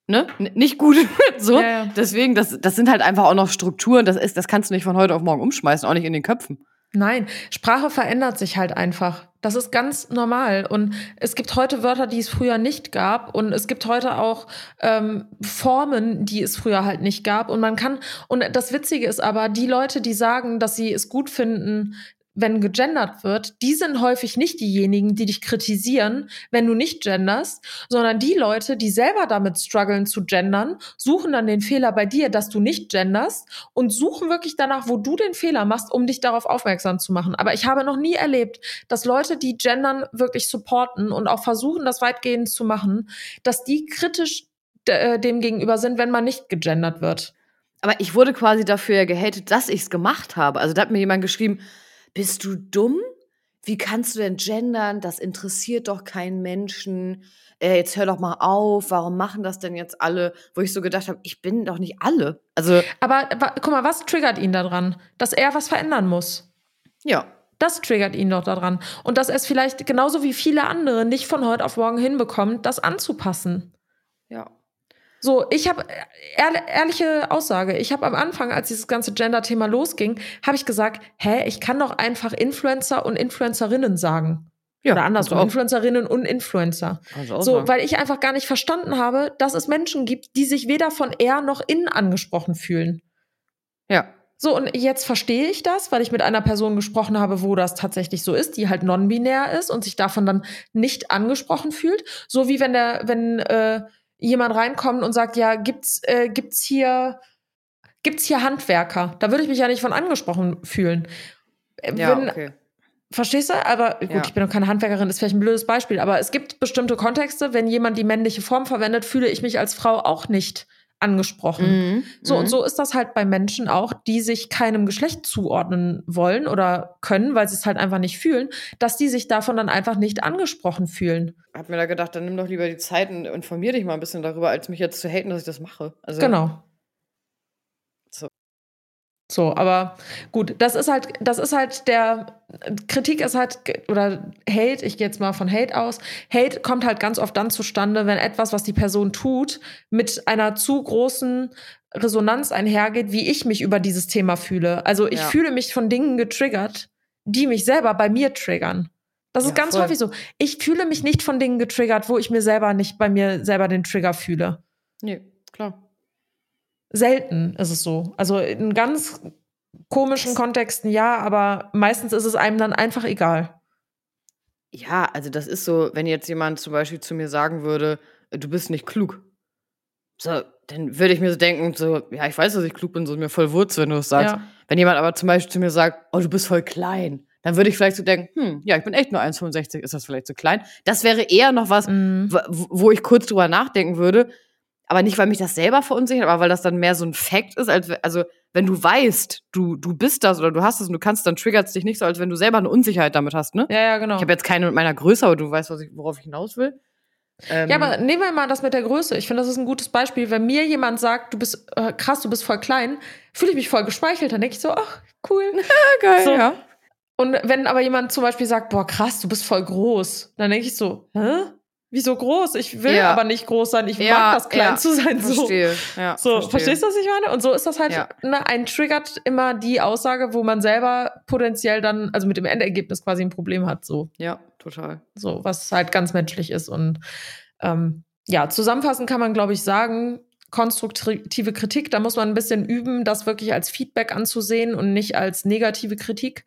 ne? N nicht gut. so. Ja, ja. Deswegen, das, das sind halt einfach auch noch Strukturen, das ist, das kannst du nicht von heute auf morgen umschmeißen, auch nicht in den Köpfen. Nein, Sprache verändert sich halt einfach. Das ist ganz normal. Und es gibt heute Wörter, die es früher nicht gab. Und es gibt heute auch ähm, Formen, die es früher halt nicht gab. Und man kann, und das Witzige ist aber, die Leute, die sagen, dass sie es gut finden, wenn gegendert wird, die sind häufig nicht diejenigen, die dich kritisieren, wenn du nicht genderst, sondern die Leute, die selber damit strugglen zu gendern, suchen dann den Fehler bei dir, dass du nicht genderst und suchen wirklich danach, wo du den Fehler machst, um dich darauf aufmerksam zu machen. Aber ich habe noch nie erlebt, dass Leute, die gendern, wirklich supporten und auch versuchen, das weitgehend zu machen, dass die kritisch äh, dem gegenüber sind, wenn man nicht gegendert wird. Aber ich wurde quasi dafür gehatet, dass ich es gemacht habe. Also da hat mir jemand geschrieben, bist du dumm? Wie kannst du denn gendern? Das interessiert doch keinen Menschen. Äh, jetzt hör doch mal auf. Warum machen das denn jetzt alle? Wo ich so gedacht habe, ich bin doch nicht alle. Also aber, aber guck mal, was triggert ihn daran, dass er was verändern muss? Ja. Das triggert ihn doch daran. Und dass er es vielleicht genauso wie viele andere nicht von heute auf morgen hinbekommt, das anzupassen. Ja. So, ich habe ehr, ehrliche Aussage. Ich habe am Anfang, als dieses ganze Gender-Thema losging, habe ich gesagt, hä, ich kann doch einfach Influencer und Influencerinnen sagen. Ja, Oder andersrum, auch. Influencerinnen und Influencer. Auch So, weil ich einfach gar nicht verstanden habe, dass es Menschen gibt, die sich weder von er noch in angesprochen fühlen. Ja. So, und jetzt verstehe ich das, weil ich mit einer Person gesprochen habe, wo das tatsächlich so ist, die halt non-binär ist und sich davon dann nicht angesprochen fühlt. So wie wenn der, wenn äh, jemand reinkommt und sagt, ja, gibt's, äh, gibt's hier, gibt's hier Handwerker? Da würde ich mich ja nicht von angesprochen fühlen. Äh, Ja, wenn, okay. Verstehst du? Aber gut, Ja. ich bin noch keine Handwerkerin, ist vielleicht ein blödes Beispiel, aber es gibt bestimmte Kontexte, wenn jemand die männliche Form verwendet, fühle ich mich als Frau auch nicht angesprochen. Mhm. So, mhm. und so ist das halt bei Menschen auch, die sich keinem Geschlecht zuordnen wollen oder können, weil sie es halt einfach nicht fühlen, dass die sich davon dann einfach nicht angesprochen fühlen. Hab mir da gedacht, dann nimm doch lieber die Zeit und informier dich mal ein bisschen darüber, als mich jetzt zu haten, dass ich das mache. Also, Genau. So. Aber gut, das ist halt, das ist halt der Kritik ist halt oder Hate, ich gehe jetzt mal von Hate aus. Hate kommt halt ganz oft dann zustande, wenn etwas, was die Person tut, mit einer zu großen Resonanz einhergeht, wie ich mich über dieses Thema fühle. Also ich Ja. fühle mich von Dingen getriggert, die mich selber bei mir triggern. Das ist Ja, ganz voll. häufig so. Ich fühle mich nicht von Dingen getriggert, wo ich mir selber nicht bei mir selber den Trigger fühle. Nee, klar. Selten ist es so. Also in ganz komischen Kontexten ja, aber meistens ist es einem dann einfach egal. Ja, also das ist so, wenn jetzt jemand zum Beispiel zu mir sagen würde, du bist nicht klug. So, dann würde ich mir so denken, so, ja, ich weiß, dass ich klug bin, so mir voll Wurz, wenn du es sagst. Ja. Wenn jemand aber zum Beispiel zu mir sagt, oh, du bist voll klein, dann würde ich vielleicht so denken, hm, ja, ich bin echt nur 1,65, ist das vielleicht zu klein? Das wäre eher noch was, wo wo ich kurz drüber nachdenken würde. Aber nicht, weil mich das selber verunsichert, aber weil das dann mehr so ein Fact ist, als also wenn du weißt, du, du bist das oder du hast es und du kannst, dann triggert es dich nicht so, als wenn du selber eine Unsicherheit damit hast, ne? Ja, ja, genau. Ich habe jetzt keine mit meiner Größe, aber du weißt, was ich, worauf ich hinaus will. Ähm, ja, aber nehmen wir mal das mit der Größe. Ich finde, das ist ein gutes Beispiel. Wenn mir jemand sagt, du bist äh, krass, du bist voll klein, fühle ich mich voll geschmeichelt. Dann denke ich so, ach, cool. geil, so. ja. Und wenn aber jemand zum Beispiel sagt, boah, krass, du bist voll groß, dann denke ich so, hä? Wieso groß? Ich will Ja. aber nicht groß sein. Ich Ja, mag das, klein ja, zu sein. So. Verstehe. Ja, So, verstehe. verstehst du, was ich meine? Und so ist das halt, ne, ein triggert immer die Aussage, wo man selber potenziell dann, also mit dem Endergebnis quasi ein Problem hat, so. Ja, total. So, was halt ganz menschlich ist. Und ähm, ja, zusammenfassend kann man, glaube ich, sagen, konstruktive Kritik, da muss man ein bisschen üben, das wirklich als Feedback anzusehen und nicht als negative Kritik.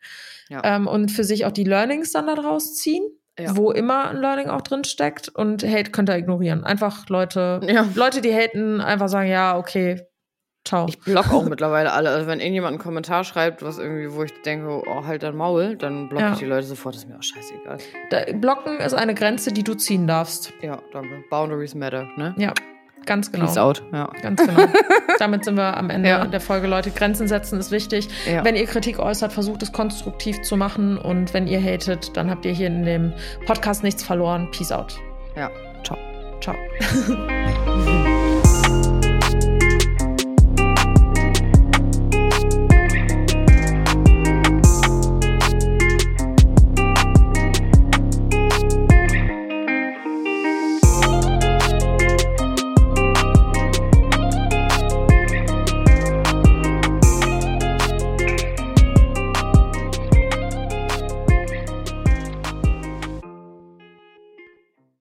Ähm, und für sich auch die Learnings dann daraus ziehen, Ja. wo immer ein Learning auch drin steckt. Und Hate könnt ihr ignorieren. Einfach Leute, Ja. Leute, die haten, einfach sagen, ja, okay, ciao. Ich block auch mittlerweile alle. Also wenn irgendjemand einen Kommentar schreibt, was irgendwie, wo ich denke, oh, halt dein Maul, dann blocke Ja. ich die Leute sofort. Das ist mir auch scheißegal. Da, blocken ist eine Grenze, die du ziehen darfst. Ja, danke. Boundaries matter, ne? Ja, ganz genau. Peace out. Ja. Ganz genau. Damit sind wir am Ende Ja. der Folge, Leute. Grenzen setzen ist wichtig. Ja. Wenn ihr Kritik äußert, versucht es konstruktiv zu machen. Und wenn ihr hatet, dann habt ihr hier in dem Podcast nichts verloren. Peace out. ja. Ciao. Ciao.